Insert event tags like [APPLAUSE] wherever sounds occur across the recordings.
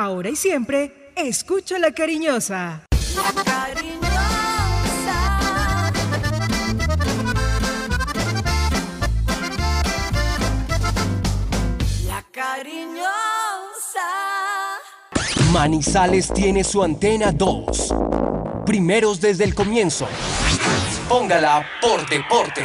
Ahora y siempre, escucha la cariñosa. La cariñosa. La cariñosa. Manizales tiene su antena 2. Primeros desde el comienzo. Póngala por deporte.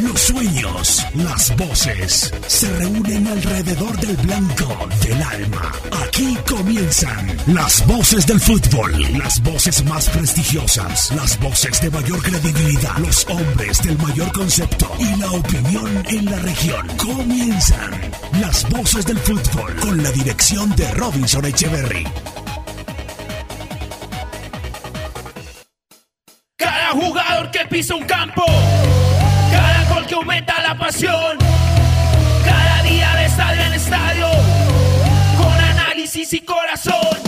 Los sueños, las voces se reúnen alrededor del blanco del alma. Aquí comienzan las voces del fútbol, las voces más prestigiosas, las voces de mayor credibilidad, los hombres del mayor concepto y la opinión en la región. Comienzan las voces del fútbol con la dirección de Robinson Echeverry. Cada jugador que pisa un campo, aumenta la pasión, cada día de estadio en estadio, con análisis y corazón.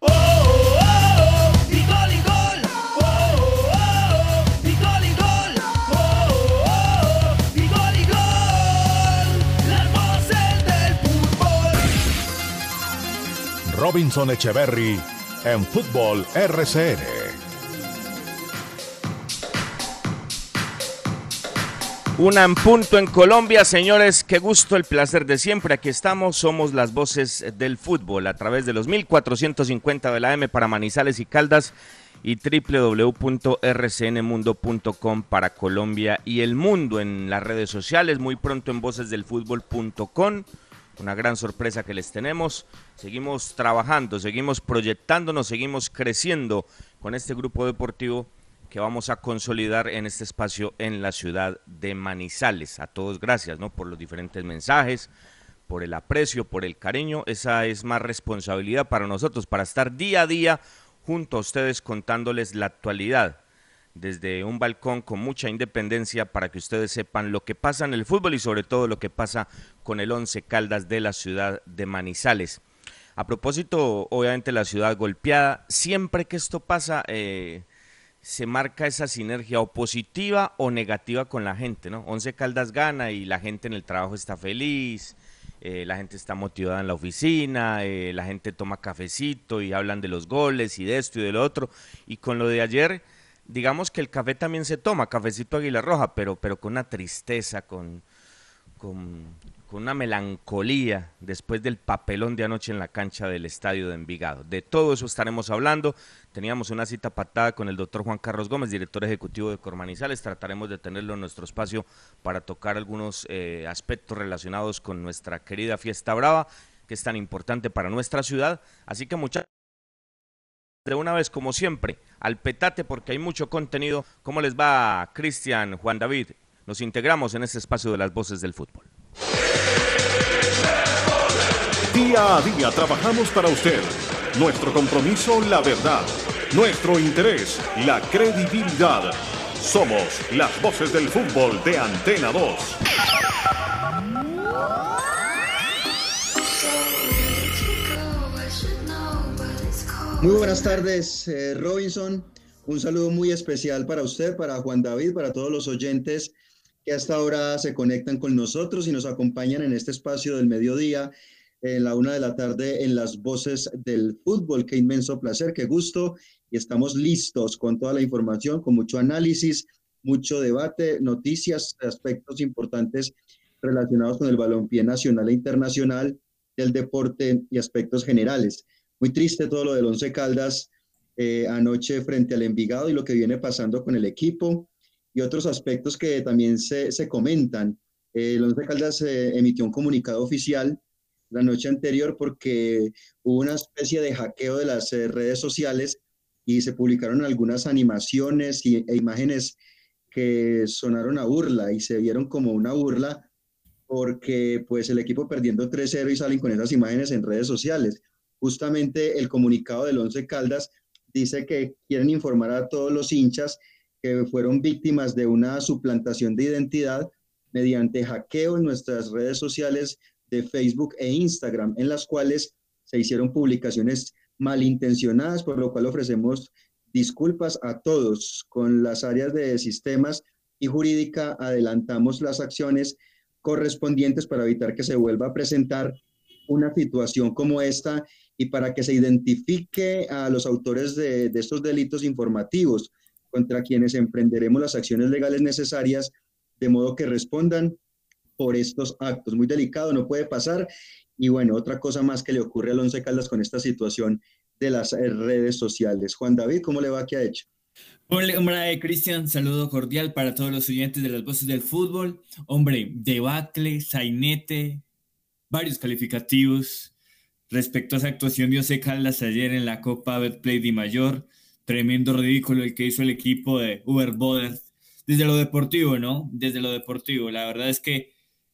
Oh, oh, oh, y gol y gol. Oh, oh, oh, y gol y gol. Oh, oh, y gol y gol. Las voces del fútbol. Robinson Echeverry en Fútbol RCN. Una en punto en Colombia, señores, qué gusto, el placer de siempre. Aquí estamos, somos las voces del fútbol a través de los 1450 de la M para Manizales y Caldas y www.rcnmundo.com para Colombia y el mundo en las redes sociales, muy pronto en vocesdelfutbol.com. Una gran sorpresa que les tenemos. Seguimos trabajando, seguimos proyectándonos, seguimos creciendo con este grupo deportivo que vamos a consolidar en este espacio en la ciudad de Manizales. A todos gracias, ¿no? Por los diferentes mensajes, por el aprecio, por el cariño. Esa es más responsabilidad para nosotros, para estar día a día junto a ustedes contándoles la actualidad desde un balcón con mucha independencia para que ustedes sepan lo que pasa en el fútbol y sobre todo lo que pasa con el Once Caldas de la ciudad de Manizales. A propósito, obviamente la ciudad golpeada, siempre que esto pasa, eh, se marca esa sinergia o positiva o negativa con la gente, ¿no? Once Caldas gana y la gente en el trabajo está feliz, eh, la gente está motivada en la oficina, eh, la gente toma cafecito y hablan de los goles y de esto y de lo otro. Y con lo de ayer, digamos que el café también se toma, cafecito Águila Roja, pero, pero con una tristeza, con, con, una melancolía después del papelón de anoche en la cancha del estadio de Envigado. De todo eso estaremos hablando. Teníamos una cita patada con el doctor Juan Carlos Gómez, director ejecutivo de Cormanizales. Trataremos de tenerlo en nuestro espacio para tocar algunos eh, aspectos relacionados con nuestra querida fiesta brava, que es tan importante para nuestra ciudad. Así que muchachos, de una vez como siempre, al petate porque hay mucho contenido. ¿Cómo les va Cristian, Juan David? Nos integramos en este espacio de las voces del fútbol. Día a día trabajamos para usted. Nuestro compromiso, la verdad. Nuestro interés, la credibilidad. Somos las voces del fútbol de Antena 2. Muy buenas tardes, eh, Robinson. Un saludo muy especial para usted, para Juan David, para todos los oyentes que hasta ahora se conectan con nosotros y nos acompañan en este espacio del mediodía, en la una de la tarde, en las voces del fútbol. Qué inmenso placer, qué gusto. Y estamos listos con toda la información, con mucho análisis, mucho debate, noticias, aspectos importantes relacionados con el balompié nacional e internacional, el deporte y aspectos generales. Muy triste todo lo del Once Caldas eh, anoche frente al Envigado y lo que viene pasando con el equipo y otros aspectos que también se, se comentan. Eh, el Once Caldas eh, emitió un comunicado oficial la noche anterior porque hubo una especie de hackeo de las eh, redes sociales y se publicaron algunas animaciones y, e imágenes que sonaron a burla y se vieron como una burla porque pues el equipo perdiendo 3-0 y salen con esas imágenes en redes sociales. Justamente el comunicado del Once Caldas dice que quieren informar a todos los hinchas que fueron víctimas de una suplantación de identidad mediante hackeo en nuestras redes sociales de Facebook e Instagram, en las cuales se hicieron publicaciones malintencionadas, por lo cual ofrecemos disculpas a todos. Con las áreas de sistemas y jurídica adelantamos las acciones correspondientes para evitar que se vuelva a presentar una situación como esta y para que se identifique a los autores de, de estos delitos informativos contra quienes emprenderemos las acciones legales necesarias de modo que respondan por estos actos. Muy delicado, no puede pasar. Y bueno, otra cosa más que le ocurre al Once Caldas con esta situación de las eh, redes sociales. Juan David, ¿cómo le va? ¿Qué ha hecho? Hola, hombre, Cristian, saludo cordial para todos los oyentes de las voces del fútbol. Hombre, debacle, sainete, varios calificativos respecto a esa actuación de José Caldas ayer en la Copa Betplay de Mayor. Tremendo ridículo el que hizo el equipo de Uber Boder. Desde lo deportivo, ¿no? Desde lo deportivo. La verdad es que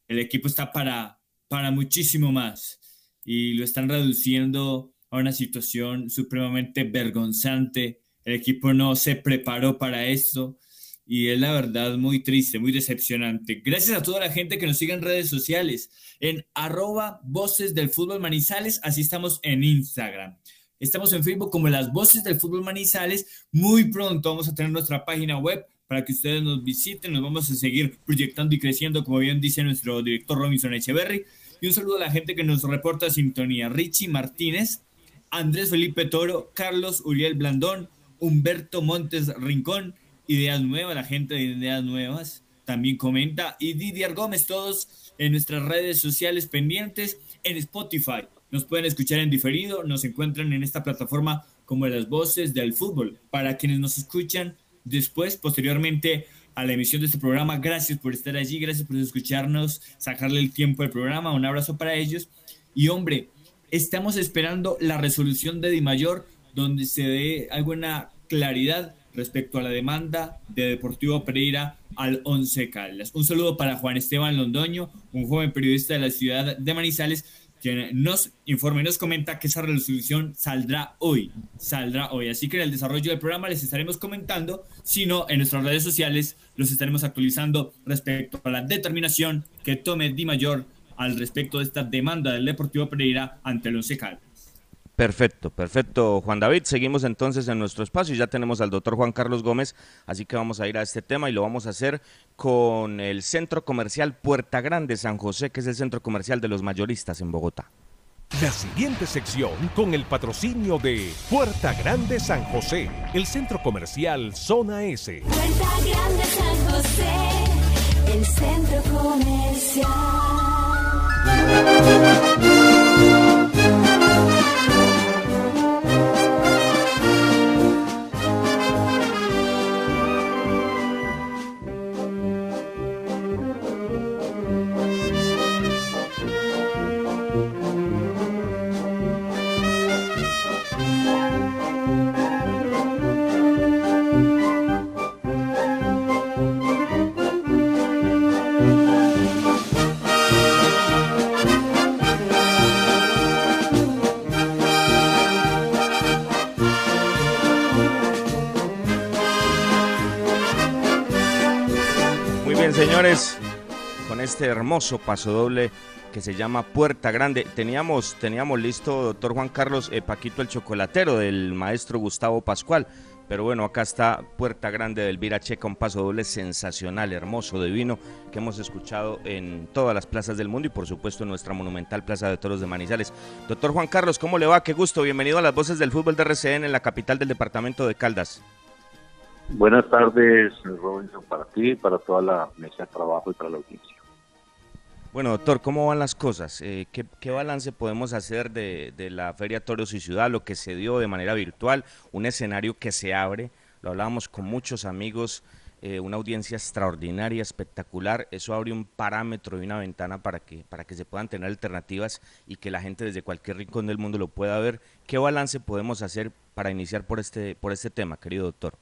el equipo está para, para muchísimo más y lo están reduciendo a una situación supremamente vergonzante el equipo no se preparó para esto y es la verdad muy triste, muy decepcionante. Gracias a toda la gente que nos sigue en redes sociales, en arroba voces del fútbol manizales, así estamos en Instagram. Estamos en Facebook como las voces del fútbol manizales. Muy pronto vamos a tener nuestra página web para que ustedes nos visiten. Nos vamos a seguir proyectando y creciendo, como bien dice nuestro director Robinson Echeverry. Y un saludo a la gente que nos reporta sintonía. Richie Martínez, Andrés Felipe Toro, Carlos Uriel Blandón, Humberto Montes Rincón, Ideas Nuevas, la gente de Ideas Nuevas también comenta, y Didier Gómez, todos en nuestras redes sociales pendientes, en Spotify. Nos pueden escuchar en diferido, nos encuentran en esta plataforma como las voces del fútbol. Para quienes nos escuchan después, posteriormente a la emisión de este programa, gracias por estar allí, gracias por escucharnos, sacarle el tiempo al programa, un abrazo para ellos. Y hombre, estamos esperando la resolución de Di Mayor donde se dé alguna claridad respecto a la demanda de Deportivo Pereira al Once Caldas. Un saludo para Juan Esteban Londoño, un joven periodista de la ciudad de Manizales, quien nos informa y nos comenta que esa resolución saldrá hoy, saldrá hoy. Así que en el desarrollo del programa les estaremos comentando, sino en nuestras redes sociales los estaremos actualizando respecto a la determinación que tome Di Mayor al respecto de esta demanda del Deportivo Pereira ante el Once Caldas. Perfecto, perfecto, Juan David. Seguimos entonces en nuestro espacio. Ya tenemos al doctor Juan Carlos Gómez, así que vamos a ir a este tema y lo vamos a hacer con el Centro Comercial Puerta Grande San José, que es el centro comercial de los mayoristas en Bogotá. La siguiente sección con el patrocinio de Puerta Grande San José, el centro comercial Zona S. Puerta Grande San José, el centro comercial. Con este hermoso paso doble que se llama Puerta Grande. Teníamos, teníamos listo, doctor Juan Carlos eh, Paquito el Chocolatero del maestro Gustavo Pascual. Pero bueno, acá está Puerta Grande del Viracheca, un paso doble sensacional, hermoso, divino, que hemos escuchado en todas las plazas del mundo y por supuesto en nuestra monumental Plaza de Toros de Manizales. Doctor Juan Carlos, ¿cómo le va? Qué gusto, bienvenido a las voces del fútbol de RCN en la capital del departamento de Caldas. Buenas tardes, Robinson, para ti, para toda la mesa de trabajo y para la audiencia. Bueno, doctor, ¿cómo van las cosas? Eh, ¿qué, balance podemos hacer de, la Feria Toros y Ciudad, lo que se dio de manera virtual, un escenario que se abre? Lo hablábamos con muchos amigos, eh, una audiencia extraordinaria, espectacular. Eso abre un parámetro y una ventana para que, para que se puedan tener alternativas y que la gente desde cualquier rincón del mundo lo pueda ver. ¿Qué balance podemos hacer para iniciar por este, por este tema, querido doctor?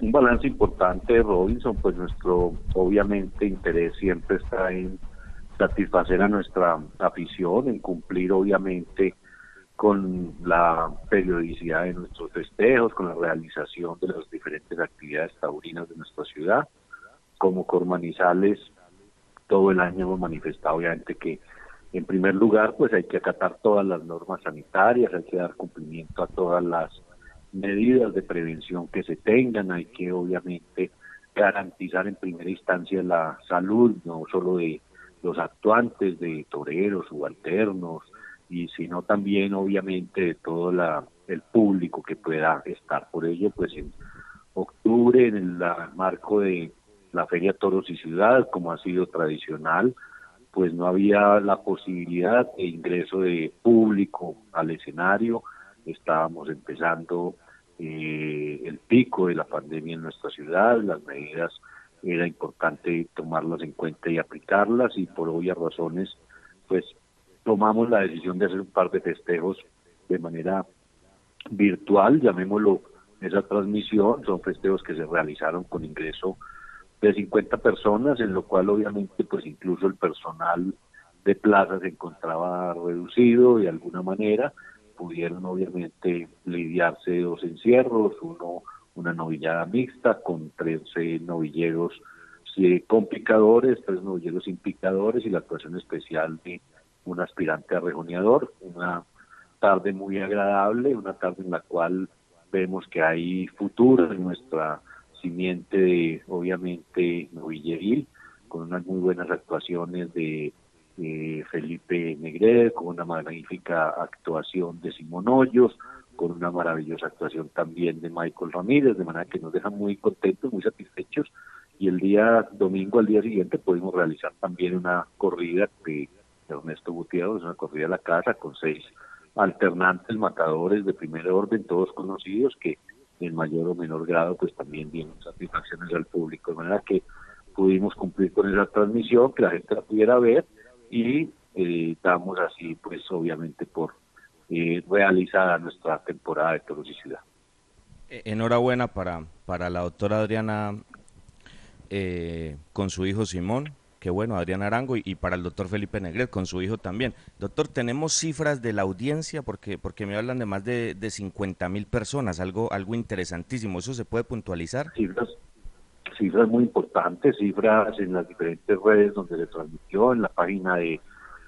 Un balance importante, Robinson, pues nuestro obviamente interés siempre está en satisfacer a nuestra afición, en cumplir obviamente con la periodicidad de nuestros festejos, con la realización de las diferentes actividades taurinas de nuestra ciudad. como Cormanizales todo el año hemos manifestado obviamente que en primer lugar pues hay que acatar todas las normas sanitarias, hay que dar cumplimiento a todas las medidas de prevención que se tengan, hay que obviamente garantizar en primera instancia la salud, no solo de los actuantes, de toreros, subalternos, y sino también obviamente de todo la, el público que pueda estar. Por ello, pues en octubre, en el marco de la Feria Toros y Ciudad, como ha sido tradicional, pues no había la posibilidad de ingreso de público al escenario, estábamos empezando eh, el pico de la pandemia en nuestra ciudad, las medidas era importante tomarlas en cuenta y aplicarlas y por obvias razones pues tomamos la decisión de hacer un par de festejos de manera virtual, llamémoslo esa transmisión, son festejos que se realizaron con ingreso de 50 personas, en lo cual obviamente pues incluso el personal de plaza se encontraba reducido de alguna manera, pudieron obviamente lidiarse dos encierros, uno una novillada mixta con 13 novilleros con picadores, tres novilleros sin picadores y la actuación especial de un aspirante a rejoneador, una tarde muy agradable, una tarde en la cual vemos que hay futuro en nuestra simiente de, obviamente, novilleril, con unas muy buenas actuaciones de Felipe Negret, con una magnífica actuación de Simón Hoyos, con una maravillosa actuación también de Michael Ramírez, de manera que nos deja muy contentos, muy satisfechos. Y el día domingo, al día siguiente, pudimos realizar también una corrida de Ernesto Gutiérrez, una corrida a la casa con seis alternantes matadores de primer orden, todos conocidos, que en mayor o menor grado pues también dieron satisfacciones al público, de manera que pudimos cumplir con esa transmisión, que la gente la pudiera ver y eh, damos así pues obviamente por eh, realizada nuestra temporada de Ciudad. E, enhorabuena para, para la doctora Adriana eh, con su hijo Simón, qué bueno, Adriana Arango, y, para el doctor Felipe Negret con su hijo también. Doctor, tenemos cifras de la audiencia porque, porque me hablan de más de, de 50 mil personas, algo, algo interesantísimo. ¿Eso se puede puntualizar? Cifras, cifras muy importantes, cifras en las diferentes redes donde se transmitió, en la página de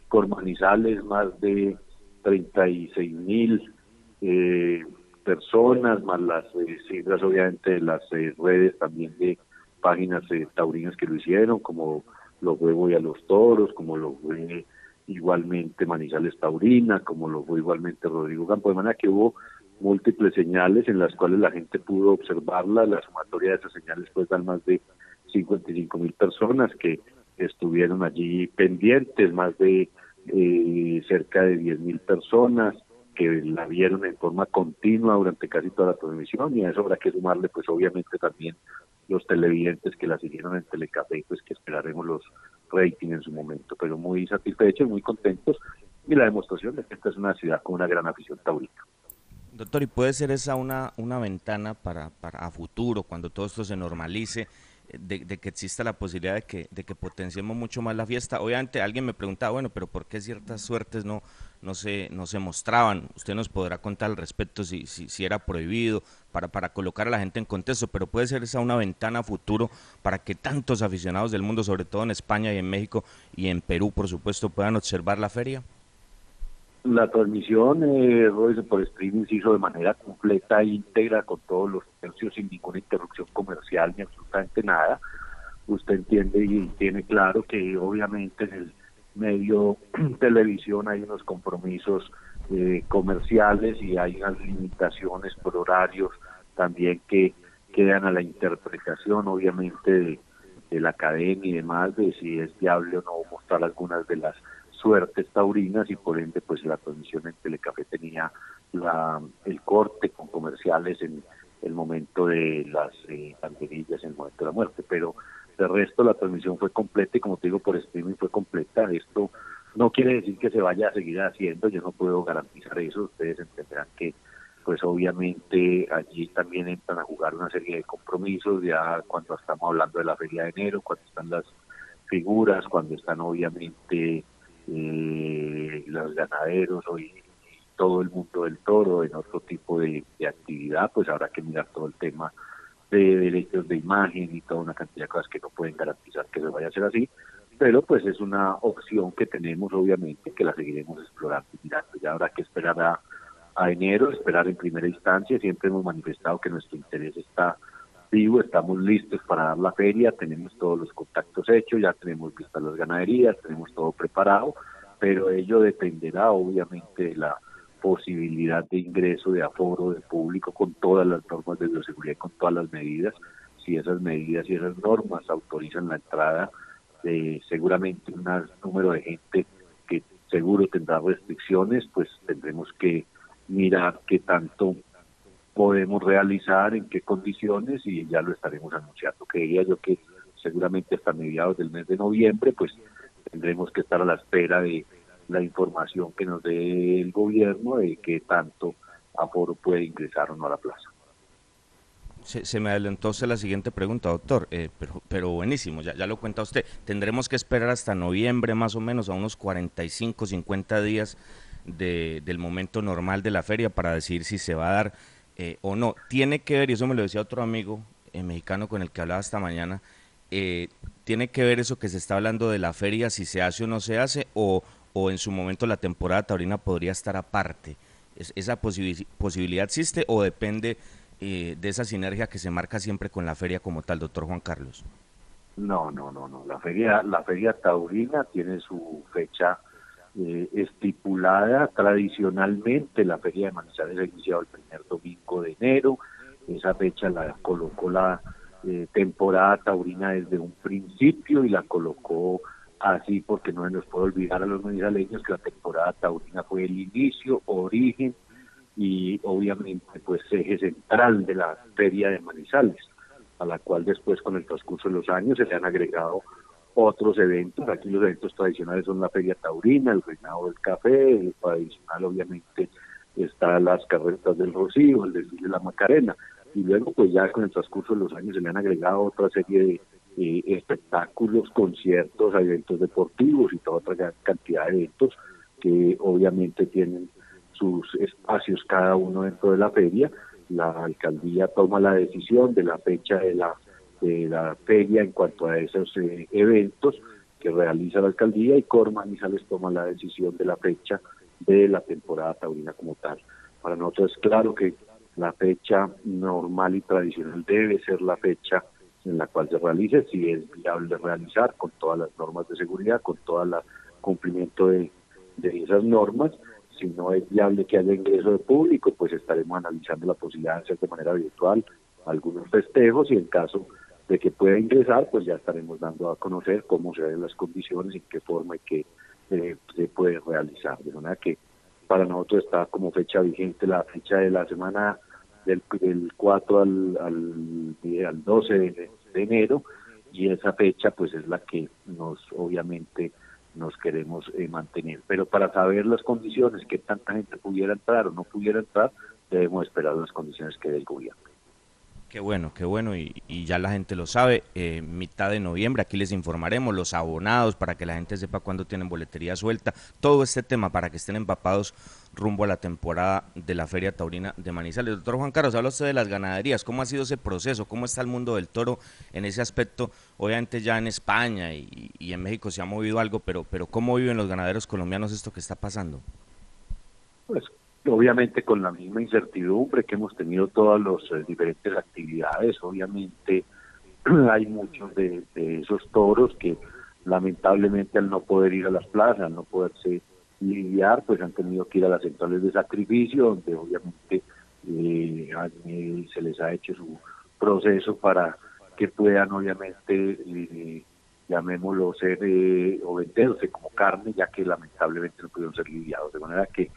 Cormanizales, más de 36 mil eh, personas, más las eh, cifras obviamente de las eh, redes también de páginas taurinas que lo hicieron, como lo fue Voy a los Toros, como lo fue igualmente Manizales Taurina, como lo fue igualmente Rodrigo Campo, de manera que hubo múltiples señales en las cuales la gente pudo observarla, la sumatoria de esas señales pues dan más de 55 mil personas que estuvieron allí pendientes, más de eh, cerca de 10.000 personas que la vieron en forma continua durante casi toda la transmisión. Y a eso habrá que sumarle pues obviamente también los televidentes que la siguieron en Telecafé pues que esperaremos los ratings en su momento. Pero muy satisfechos muy contentos. Y la demostración de que esta es una ciudad con una gran afición taurina Doctor, ¿y puede ser esa una, una ventana para, para a futuro, cuando todo esto se normalice, de, que exista la posibilidad de que, de que potenciemos mucho más la fiesta. Obviamente alguien me preguntaba, bueno, pero ¿por qué ciertas suertes no, no, se, no se mostraban? Usted nos podrá contar al respecto si, si, si era prohibido para, para colocar a la gente en contexto, pero puede ser esa una ventana a futuro para que tantos aficionados del mundo, sobre todo en España y en México y en Perú, por supuesto, puedan observar la feria. La transmisión eh, por streaming se hizo de manera completa íntegra con todos los tercios sin ninguna interrupción comercial ni absolutamente nada. Usted entiende y tiene claro que obviamente en el medio [CLEARS THROAT] televisión hay unos compromisos eh, comerciales y hay unas limitaciones por horarios también que quedan a la interpretación obviamente de, de la academia y demás de si es viable o no mostrar algunas de las suertes taurinas y por ende pues la transmisión en Telecafé tenía la, el corte con comerciales en el momento de las eh, en el momento de la muerte, pero de resto la transmisión fue completa y como te digo por streaming fue completa, esto no quiere decir que se vaya a seguir haciendo, yo no puedo garantizar eso, ustedes entenderán que pues obviamente allí también entran a jugar una serie de compromisos, ya cuando estamos hablando de la feria de enero, cuando están las figuras, cuando están obviamente eh, los ganaderos hoy todo el mundo del toro en otro tipo de, actividad, pues habrá que mirar todo el tema de derechos de imagen y toda una cantidad de cosas que no pueden garantizar que se vaya a ser así, pero pues es una opción que tenemos obviamente que la seguiremos explorando y mirando. Ya habrá que esperar a, a enero, esperar en primera instancia, siempre hemos manifestado que nuestro interés está vivo, estamos listos para dar la feria, tenemos todos los contactos hechos, ya tenemos vistas las ganaderías, tenemos todo preparado, pero ello dependerá obviamente de la posibilidad de ingreso, de aforo, de público, con todas las normas de bioseguridad, con todas las medidas. Si esas medidas y esas normas autorizan la entrada de seguramente un número de gente que seguro tendrá restricciones, pues tendremos que mirar qué tanto podemos realizar, en qué condiciones y ya lo estaremos anunciando. Creía yo que seguramente hasta mediados del mes de noviembre, pues tendremos que estar a la espera de la información que nos dé el gobierno de qué tanto aforo puede ingresar o no a la plaza. Se, me adelantó la siguiente pregunta, doctor, eh, pero, pero buenísimo, ya, ya lo cuenta usted. Tendremos que esperar hasta noviembre más o menos, a unos 45, 50 días de, del momento normal de la feria para decidir si se va a dar eh, o no. Tiene que ver, y eso me lo decía otro amigo eh, mexicano con el que hablaba esta mañana, tiene que ver eso que se está hablando de la feria, si se hace o no se hace, o, o en su momento la temporada taurina podría estar aparte? ¿Esa posibilidad existe o depende eh, de esa sinergia que se marca siempre con la feria como tal, doctor Juan Carlos? No, no, no, no. La feria, la feria taurina tiene su fecha eh, estipulada tradicionalmente. La feria de Manizales ha iniciado el primer domingo de enero. Esa fecha la colocó la eh, temporada taurina desde un principio y la colocó así porque no se nos puede olvidar a los manizaleños que la temporada taurina fue el inicio, origen y obviamente pues eje central de la feria de Manizales, a la cual después con el transcurso de los años se le han agregado otros eventos, aquí los eventos tradicionales son la feria taurina, el reinado del café, el tradicional obviamente está las carretas del Rocío, el desfile de la Macarena, y luego pues ya con el transcurso de los años se le han agregado otra serie de eh, espectáculos, conciertos, eventos deportivos y toda otra cantidad de eventos que obviamente tienen sus espacios cada uno dentro de la feria. La alcaldía toma la decisión de la fecha de la, de la feria en cuanto a esos eh, eventos que realiza la alcaldía y Corman y Sales toma la decisión de la fecha de la temporada taurina como tal. Para nosotros es claro que la fecha normal y tradicional debe ser la fecha en la cual se realice, si es viable realizar con todas las normas de seguridad, con todo el cumplimiento de, esas normas. Si no es viable que haya ingreso de público, pues estaremos analizando la posibilidad de hacer de manera virtual algunos festejos y en caso de que pueda ingresar, pues ya estaremos dando a conocer cómo se ven las condiciones, en qué forma y qué eh, se puede realizar. De manera que para nosotros está como fecha vigente la fecha de la semana del, 4 al, al, al 12 de, de enero y esa fecha pues es la que nos obviamente nos queremos eh, mantener. Pero para saber las condiciones, que tanta gente pudiera entrar o no pudiera entrar, debemos esperar las condiciones que dé el gobierno. Qué bueno, qué bueno, y, ya la gente lo sabe, eh, mitad de noviembre, aquí les informaremos, los abonados, para que la gente sepa cuándo tienen boletería suelta, todo este tema para que estén empapados rumbo a la temporada de la Feria Taurina de Manizales. Doctor Juan Carlos, habla usted de las ganaderías, ¿cómo ha sido ese proceso? ¿Cómo está el mundo del toro en ese aspecto? Obviamente ya en España y, en México se ha movido algo, pero, pero ¿cómo viven los ganaderos colombianos esto que está pasando? Pues obviamente con la misma incertidumbre que hemos tenido todas las eh, diferentes actividades, obviamente [CLEARS THROAT] hay muchos de, esos toros que lamentablemente al no poder ir a las plazas, al no poderse lidiar, pues han tenido que ir a las centrales de sacrificio, donde obviamente eh, eh, se les ha hecho su proceso para que puedan obviamente, llamémoslo, ser o venderse como carne, ya que lamentablemente no pudieron ser lidiados. De manera que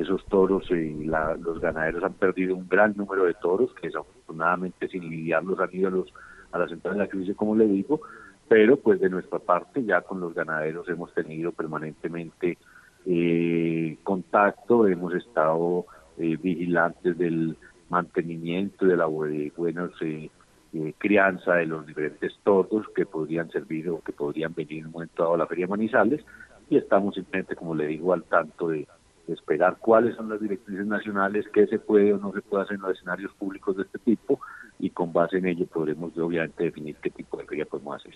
esos toros y los ganaderos han perdido un gran número de toros, que desafortunadamente sin lidiarlos han ido a, los, a la central de la crisis, como le digo, pero pues de nuestra parte ya con los ganaderos hemos tenido permanentemente eh, contacto, hemos estado eh, vigilantes del mantenimiento de la buena eh, eh, crianza de los diferentes toros que podrían servir o que podrían venir en un momento dado a la Feria Manizales y estamos simplemente, como le digo, al tanto de esperar cuáles son las directrices nacionales, qué se puede o no se puede hacer en los escenarios públicos de este tipo y con base en ello podremos obviamente definir qué tipo de feria podemos hacer.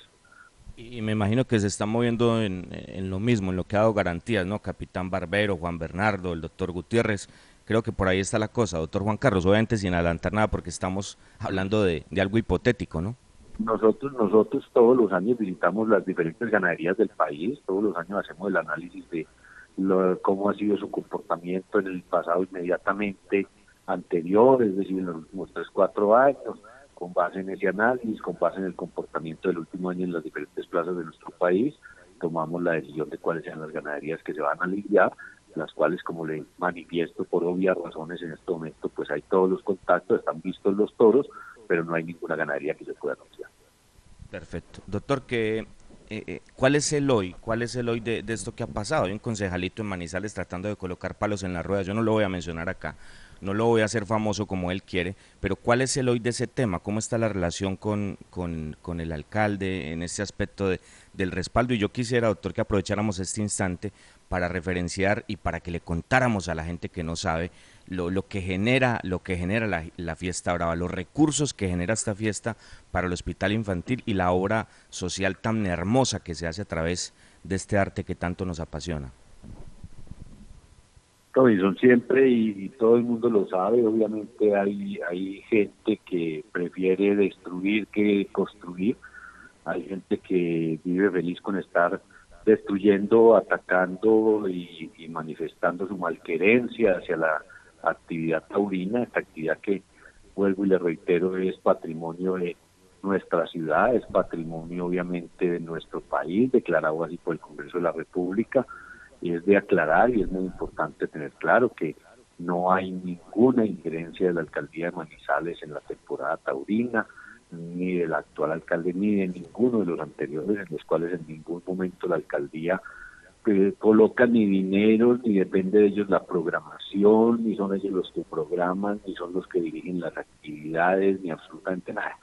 Y me imagino que se está moviendo en, en, lo mismo, en lo que ha dado garantías, ¿no? Capitán Barbero, Juan Bernardo, el doctor Gutiérrez. Creo que por ahí está la cosa, doctor Juan Carlos, obviamente sin adelantar nada porque estamos hablando de, de algo hipotético, ¿no? Nosotros, nosotros todos los años visitamos las diferentes ganaderías del país, todos los años hacemos el análisis de cómo ha sido su comportamiento en el pasado inmediatamente anterior, es decir, en los últimos 3, 4 años, con base en ese análisis, con base en el comportamiento del último año en las diferentes plazas de nuestro país, tomamos la decisión de cuáles sean las ganaderías que se van a aliviar, las cuales, como le manifiesto por obvias razones en este momento, pues hay todos los contactos, están vistos los toros, pero no hay ninguna ganadería que se pueda anunciar. Perfecto. Doctor, ¿qué, eh, eh, ¿cuál es el hoy? ¿Cuál es el hoy de, esto que ha pasado? Hay un concejalito en Manizales tratando de colocar palos en la rueda. Yo no lo voy a mencionar acá, no lo voy a hacer famoso como él quiere, pero ¿cuál es el hoy de ese tema? ¿Cómo está la relación con, con, el alcalde en ese aspecto de, del respaldo? Y yo quisiera, doctor, que aprovecháramos este instante para referenciar y para que le contáramos a la gente que no sabe lo, lo que genera, lo que genera la, la, fiesta brava, los recursos que genera esta fiesta para el hospital infantil y la obra social tan hermosa que se hace a través de este arte que tanto nos apasiona. son siempre y, todo el mundo lo sabe, obviamente hay, hay gente que prefiere destruir que construir, hay gente que vive feliz con estar destruyendo, atacando y, y manifestando su malquerencia hacia la actividad taurina, esta actividad que, vuelvo y le reitero, es patrimonio de nuestra ciudad, es patrimonio obviamente de nuestro país, declarado así por el Congreso de la República, y es de aclarar y es muy importante tener claro que no hay ninguna injerencia de la alcaldía de Manizales en la temporada taurina, ni del actual alcalde, ni de ninguno de los anteriores, en los cuales en ningún momento la alcaldía que colocan ni dinero, ni depende de ellos la programación, ni son ellos los que programan, ni son los que dirigen las actividades, ni absolutamente nada.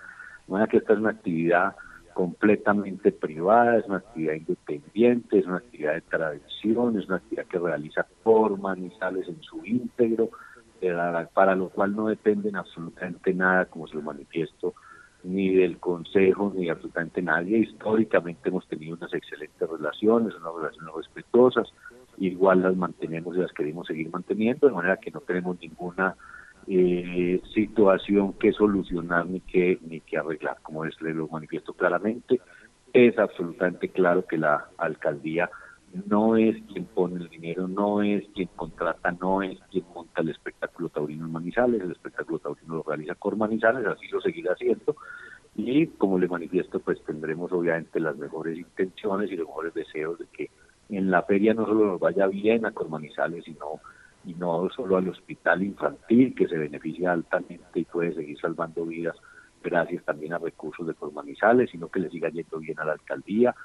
De que esta es una actividad completamente privada, es una actividad independiente, es una actividad de tradición, es una actividad que realiza por Manizales en su íntegro, para lo cual no dependen absolutamente nada, como se lo manifiesto, ni del Consejo, ni absolutamente nadie. Históricamente hemos tenido unas excelentes relaciones, unas relaciones respetuosas, igual las mantenemos y las queremos seguir manteniendo, de manera que no tenemos ninguna eh, situación que solucionar ni que, ni que arreglar, como es, lo manifiesto claramente. Es absolutamente claro que la alcaldía no es quien pone el dinero, no es quien contrata, no es quien monta el espectáculo taurino en Manizales, el espectáculo taurino lo realiza Cor Manizales, así lo seguirá haciendo, y como le manifiesto, pues tendremos obviamente las mejores intenciones y los mejores deseos de que en la feria no solo nos vaya bien a Cor Manizales, sino y no solo al hospital infantil que se beneficia altamente y puede seguir salvando vidas gracias también a recursos de Manizales, sino que le siga yendo bien a la alcaldía,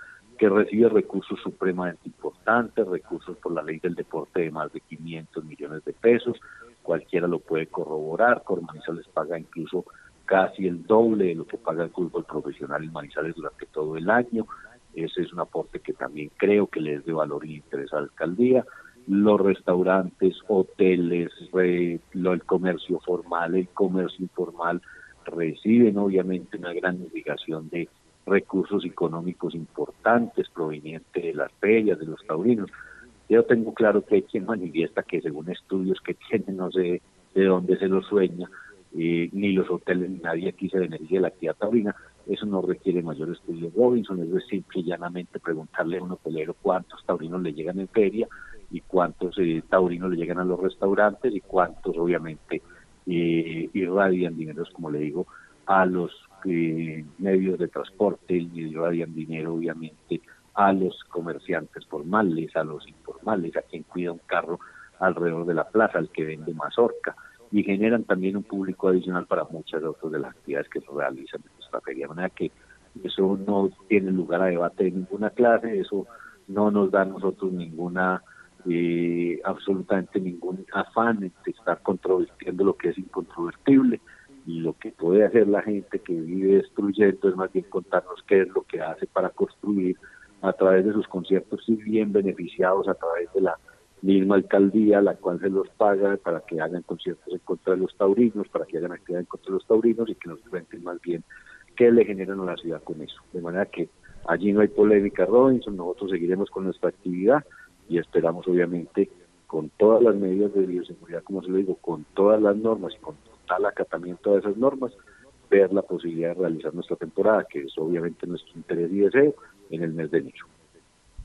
que recibe recursos supremamente importantes, recursos por la ley del deporte de más de 500 millones de pesos, cualquiera lo puede corroborar, Manizales paga incluso casi el doble de lo que paga el fútbol profesional en Manizales durante todo el año, ese es un aporte que también creo que le es de valor y interés a la alcaldía, los restaurantes, hoteles, el comercio formal, el comercio informal, reciben obviamente una gran obligación de recursos económicos importantes provenientes de las ferias, de los taurinos. Yo tengo claro que hay quien manifiesta que según estudios que [LAUGHS] tienen, no sé de dónde se lo sueña, eh, ni los hoteles ni nadie aquí se beneficia de la actividad taurina. Eso no requiere mayor estudio Robinson, es decir, que llanamente preguntarle a un hotelero cuántos taurinos le llegan en feria y cuántos eh, taurinos le llegan a los restaurantes y cuántos obviamente eh, irradian dineros, como le digo, a los medios de transporte y irradian dinero, obviamente, a los comerciantes formales, a los informales, a quien cuida un carro alrededor de la plaza, al que vende mazorca, y generan también un público adicional para muchas otras de las actividades que se realizan en nuestra feria. De manera que eso no tiene lugar a debate de ninguna clase, eso no nos da a nosotros ninguna eh, absolutamente ningún afán de estar controvertiendo lo que es incontrovertible y lo que puede hacer la gente que vive destruyendo es más bien contarnos qué es lo que hace para construir a través de sus conciertos y bien beneficiados a través de la misma alcaldía la cual se los paga para que hagan conciertos en contra de los taurinos, para que hagan actividad en contra de los taurinos y que nos cuenten más bien qué le generan a la ciudad con eso. De manera que allí no hay polémica, Robinson, nosotros seguiremos con nuestra actividad y esperamos obviamente con todas las medidas de bioseguridad, como se lo digo, con todas las normas y con total acatamiento de esas normas, ver la posibilidad de realizar nuestra temporada, que es obviamente nuestro interés y deseo, en el mes de enero.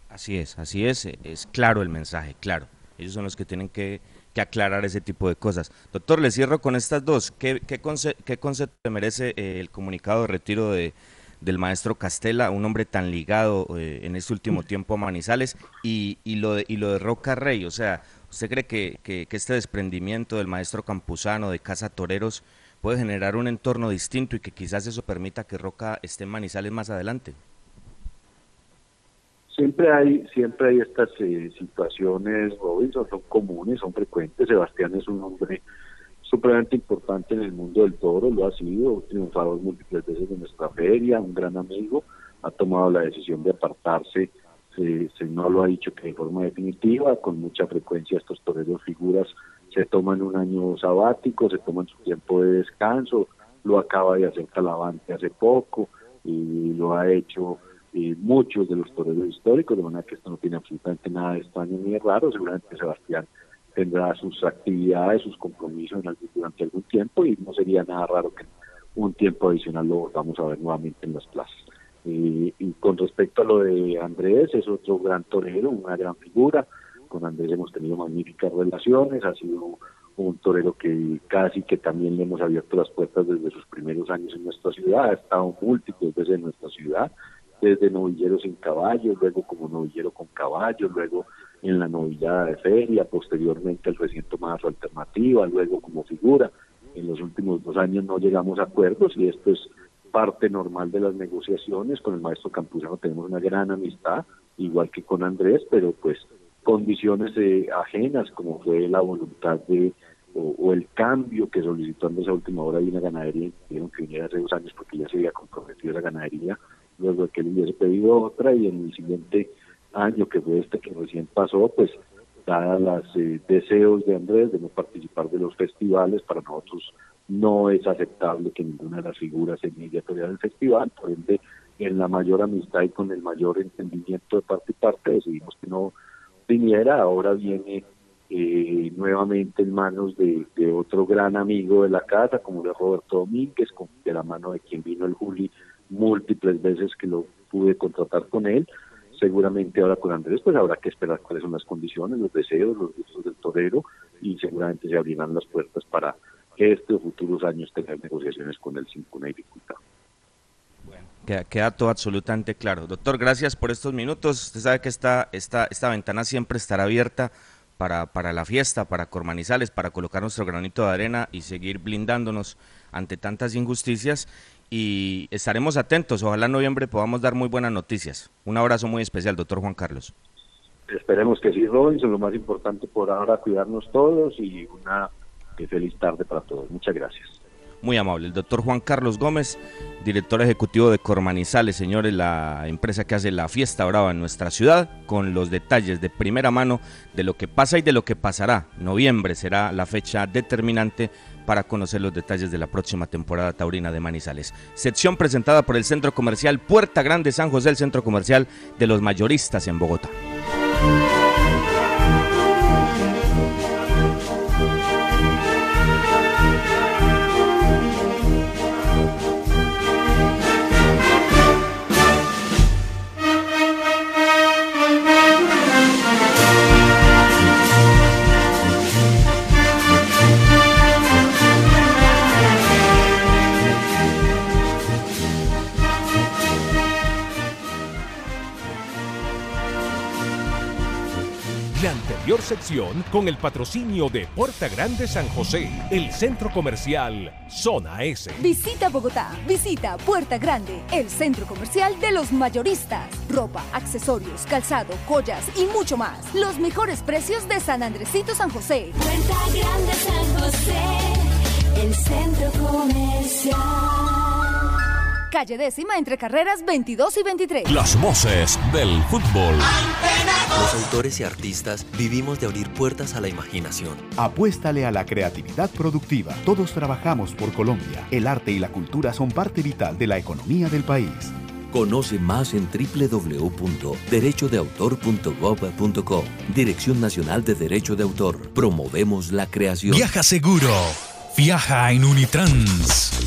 Así es, así es, es claro el mensaje, claro. Ellos son los que tienen que, aclarar ese tipo de cosas. Doctor, le cierro con estas dos. ¿Qué, qué, concepto merece eh, el comunicado de retiro de, del maestro Castela, un hombre tan ligado eh, en este último tiempo a Manizales, y, y, lo de, y lo de Roca Rey? O sea, ¿usted cree que, que, este desprendimiento del maestro Campuzano de Casa Toreros puede generar un entorno distinto y que quizás eso permita que Roca esté en Manizales más adelante? Siempre hay, siempre hay estas eh, situaciones, Robinson, son comunes, son frecuentes. Sebastián es un hombre supremamente importante en el mundo del toro, lo ha sido, triunfador múltiples veces en nuestra feria, un gran amigo, ha tomado la decisión de apartarse, se, no lo ha dicho que de forma definitiva, con mucha frecuencia estos toreros figuras se toman un año sabático, se toman su tiempo de descanso, lo acaba de hacer Calavante hace poco y lo ha hecho muchos de los toreros históricos, de manera que esto no tiene absolutamente nada de extraño ni de raro. Seguramente Sebastián tendrá sus actividades, sus compromisos durante algún tiempo y no sería nada raro que un tiempo adicional lo vamos a ver nuevamente en las plazas. Y con respecto a lo de Andrés, es otro gran torero, una gran figura. Con Andrés hemos tenido magníficas relaciones, ha sido un torero que casi que también le hemos abierto las puertas desde sus primeros años en nuestra ciudad, ha estado múltiples veces en nuestra ciudad, desde novilleros sin caballos, luego como novillero con caballos, luego en la novillada de feria, posteriormente el recinto más alternativa, luego como figura. En los últimos dos años no llegamos a acuerdos y esto es parte normal de las negociaciones. Con el maestro Campuzano tenemos una gran amistad, igual que con Andrés, pero pues condiciones eh, ajenas como fue la voluntad de o, el cambio que solicitó Andrés a última hora de una ganadería, dijeron que viniera hace dos años porque ya se había comprometido la ganadería luego de que él hubiese pedido otra y en el siguiente año que fue este que recién pasó, pues dadas las eh, deseos de Andrés de no participar de los festivales, para nosotros no es aceptable que ninguna de las figuras se niegue festival, por ende en la mayor amistad y con el mayor entendimiento de parte y parte decidimos que no viniera, ahora viene eh, nuevamente en manos de, de, otro gran amigo de la casa, como de Roberto Domínguez, con, de la mano de quien vino el Juli múltiples veces que lo pude contratar con él. Seguramente ahora con Andrés, pues habrá que esperar cuáles son las condiciones, los deseos, los gustos del torero y seguramente se abrirán las puertas para que estos futuros años tengan negociaciones con él sin ninguna dificultad. Queda, queda, todo absolutamente claro. Doctor, gracias por estos minutos. Usted sabe que esta, esta, esta ventana siempre estará abierta para, para la fiesta, para Cormanizales, para colocar nuestro granito de arena y seguir blindándonos ante tantas injusticias y estaremos atentos. Ojalá en noviembre podamos dar muy buenas noticias. Un abrazo muy especial, doctor Juan Carlos. Esperemos que sí, Robinson. Lo más importante por ahora, cuidarnos todos y una feliz tarde para todos. Muchas gracias. Muy amable. El doctor Juan Carlos Gómez, director ejecutivo de Cormanizales, señores, la empresa que hace la fiesta brava en nuestra ciudad, con los detalles de primera mano de lo que pasa y de lo que pasará. Noviembre será la fecha determinante para conocer los detalles de la próxima temporada taurina de Manizales. Sección presentada por el Centro Comercial Puerta Grande San José, el Centro Comercial de los Mayoristas en Bogotá. Sección con el patrocinio de Puerta Grande San José, el centro comercial Zona S. Visita Bogotá, visita Puerta Grande, el centro comercial de los mayoristas. Ropa, accesorios, calzado, joyas y mucho más. Los mejores precios de San Andresito San José. Puerta Grande San José, el centro comercial. Calle décima entre carreras 22 y 23. Las voces del fútbol. Los autores y artistas vivimos de abrir puertas a la imaginación. Apuéstale a la creatividad productiva. Todos trabajamos por Colombia. El arte y la cultura son parte vital de la economía del país. Conoce más en www.derechodeautor.gov.co. Dirección Nacional de Derecho de Autor. Promovemos la creación. Viaja seguro. Viaja en Unitrans.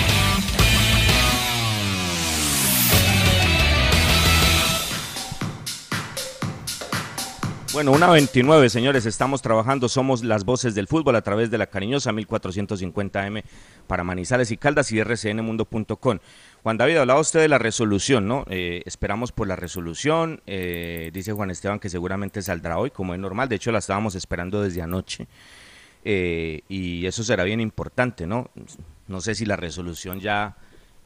Bueno, una 29, señores, estamos trabajando, somos las voces del fútbol a través de la cariñosa 1450M para Manizales y Caldas y rcnmundo.com. Juan David, hablaba usted de la resolución, ¿no? Eh, esperamos por la resolución, eh, dice Juan Esteban que seguramente saldrá hoy, como es normal, de hecho la estábamos esperando desde anoche, eh, y eso será bien importante, ¿no? No sé si la resolución ya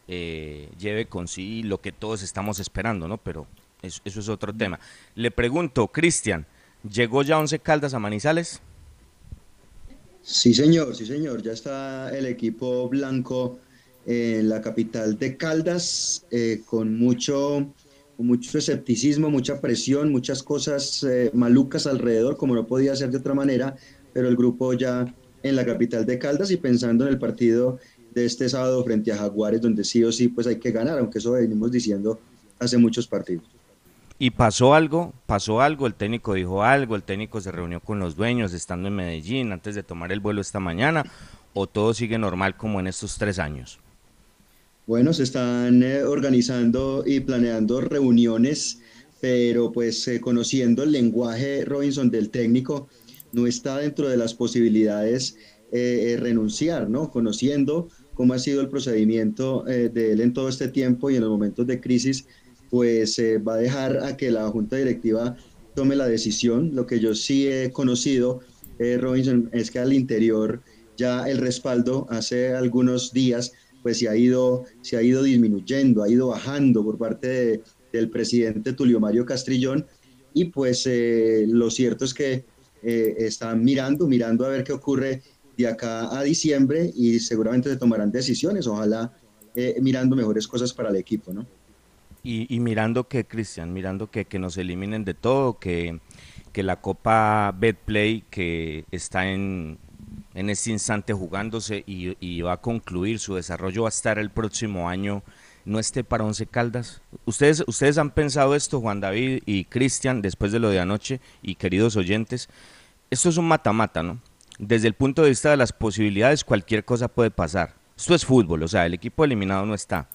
lleve con sí lo que todos estamos esperando, ¿no? Pero eso, eso es otro tema. Le pregunto, Cristian, ¿Llegó ya Once Caldas a Manizales? Sí, señor, sí, señor. Ya está el equipo blanco en la capital de Caldas eh, con mucho, mucho escepticismo, mucha presión, muchas cosas eh, malucas alrededor, como no podía ser de otra manera, pero el grupo ya en la capital de Caldas y pensando en el partido de este sábado frente a Jaguares, donde sí o sí pues hay que ganar, aunque eso venimos diciendo hace muchos partidos. Y pasó algo, pasó algo, el técnico dijo algo, el técnico se reunió con los dueños estando en Medellín antes de tomar el vuelo esta mañana, o todo sigue normal como en estos tres años. Bueno, se están eh, organizando y planeando reuniones, pero pues eh, conociendo el lenguaje Robinson del técnico, no está dentro de las posibilidades eh, renunciar, ¿no? Conociendo cómo ha sido el procedimiento de él en todo este tiempo y en los momentos de crisis, pues eh, va a dejar a que la Junta Directiva tome la decisión. Lo que yo sí he conocido, eh, Robinson, es que al interior ya el respaldo hace algunos días pues se ha ido, se ha ido disminuyendo, ha ido bajando por parte del presidente Tulio Mario Castrillón y pues eh, lo cierto es que están mirando, mirando a ver qué ocurre de acá a diciembre y seguramente se tomarán decisiones, ojalá mirando mejores cosas para el equipo, ¿no? Y, mirando que, Cristian, mirando que, que nos eliminen de todo, que, que la Copa Betplay, que está en, en este instante jugándose y, va a concluir su desarrollo, va a estar el próximo año, no esté para Once Caldas. ¿Ustedes, ustedes han pensado esto, Juan David y Cristian, después de lo de anoche, y queridos oyentes? Esto es un mata-mata, ¿no? Desde el punto de vista de las posibilidades, cualquier cosa puede pasar. Esto es fútbol, o sea, el equipo eliminado no está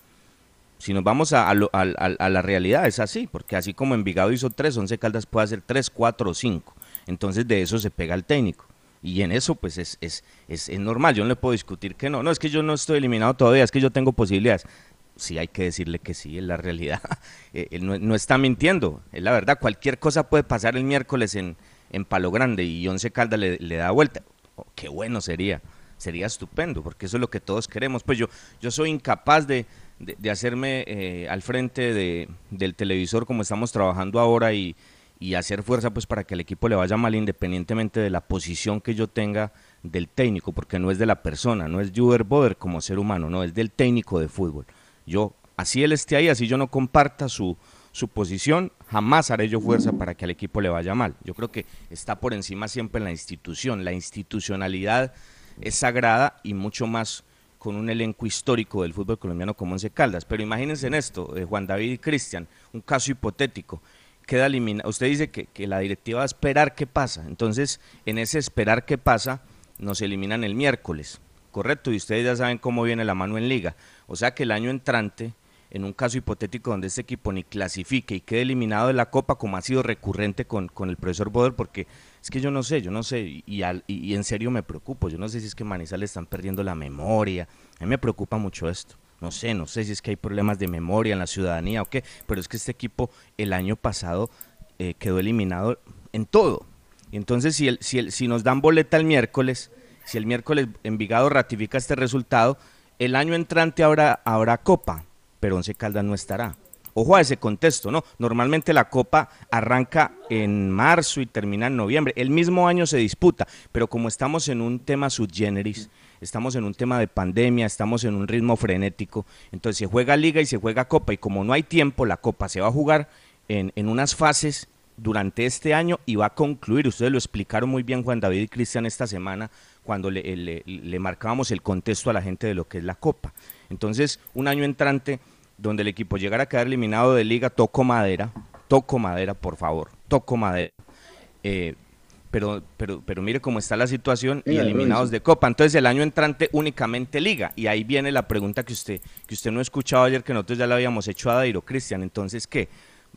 si nos vamos a, la realidad, es así, porque así como Envigado hizo tres, Once Caldas puede hacer tres, cuatro o cinco. Entonces de eso se pega el técnico. Y en eso, pues es, es, es, normal, yo no le puedo discutir que no. No, es que yo no estoy eliminado todavía, es que yo tengo posibilidades. Sí, hay que decirle que sí, es la realidad. [LAUGHS] Eh, él no, está mintiendo, es la verdad. Cualquier cosa puede pasar el miércoles en, en Palo Grande y Once Caldas le, da vuelta. Oh, qué bueno sería, sería estupendo, porque eso es lo que todos queremos. Pues yo, yo soy incapaz de, de, hacerme eh, al frente de, del televisor como estamos trabajando ahora y, y, hacer fuerza pues para que el equipo le vaya mal independientemente de la posición que yo tenga del técnico, porque no es de la persona, no es Juber Boder como ser humano, no, es del técnico de fútbol. Yo, así él esté ahí, así yo no comparta su, su posición, jamás haré yo fuerza para que al equipo le vaya mal. Yo creo que está por encima siempre la institución, la institucionalidad es sagrada y mucho más con un elenco histórico del fútbol colombiano como Once Caldas. Pero imagínense en esto, eh, Juan David y Cristian, un caso hipotético. Queda. Usted dice que, que, la directiva va a esperar qué pasa. Entonces, en ese esperar qué pasa, nos eliminan el miércoles. Correcto, y ustedes ya saben cómo viene la mano en liga. O sea que el año entrante, en un caso hipotético donde este equipo ni clasifique y quede eliminado de la Copa, como ha sido recurrente con, con el profesor Boder, porque es que yo no sé, yo no sé, y, y, en serio me preocupo. Yo no sé si es que Manizales están perdiendo la memoria. A mí me preocupa mucho esto. No sé, no sé si es que hay problemas de memoria en la ciudadanía o qué, pero es que este equipo el año pasado eh, quedó eliminado en todo. Y entonces, si, el, si, el, si nos dan boleta el miércoles, si el miércoles Envigado ratifica este resultado, el año entrante habrá, habrá Copa, pero Once Caldas no estará. Ojo a ese contexto, ¿no? Normalmente la Copa arranca en marzo y termina en noviembre. El mismo año se disputa, pero como estamos en un tema subgeneris, estamos en un tema de pandemia, estamos en un ritmo frenético, entonces se juega Liga y se juega Copa, y como no hay tiempo, la Copa se va a jugar en, en unas fases durante este año y va a concluir. Ustedes lo explicaron muy bien, Juan David y Cristian, esta semana, cuando le, marcábamos el contexto a la gente de lo que es la Copa. Entonces, un año entrante donde el equipo llegara a quedar eliminado de liga, toco madera, toco madera, por favor, toco madera. Eh, pero, pero, pero mire cómo está la situación y eliminados de Copa. Entonces el año entrante únicamente Liga. Y ahí viene la pregunta que usted, que usted no escuchaba ayer, que nosotros ya la habíamos hecho a Dairo Cristian. Entonces, ¿qué?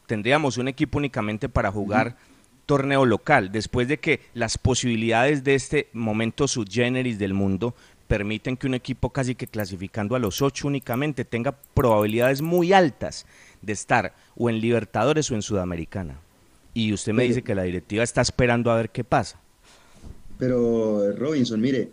Tendríamos un equipo únicamente para jugar torneo local, después de que las posibilidades de este momento subgeneris del mundo permiten que un equipo casi que clasificando a los ocho únicamente tenga probabilidades muy altas de estar o en Libertadores o en Sudamericana. Y usted me dice que la directiva está esperando a ver qué pasa. Pero Robinson, mire,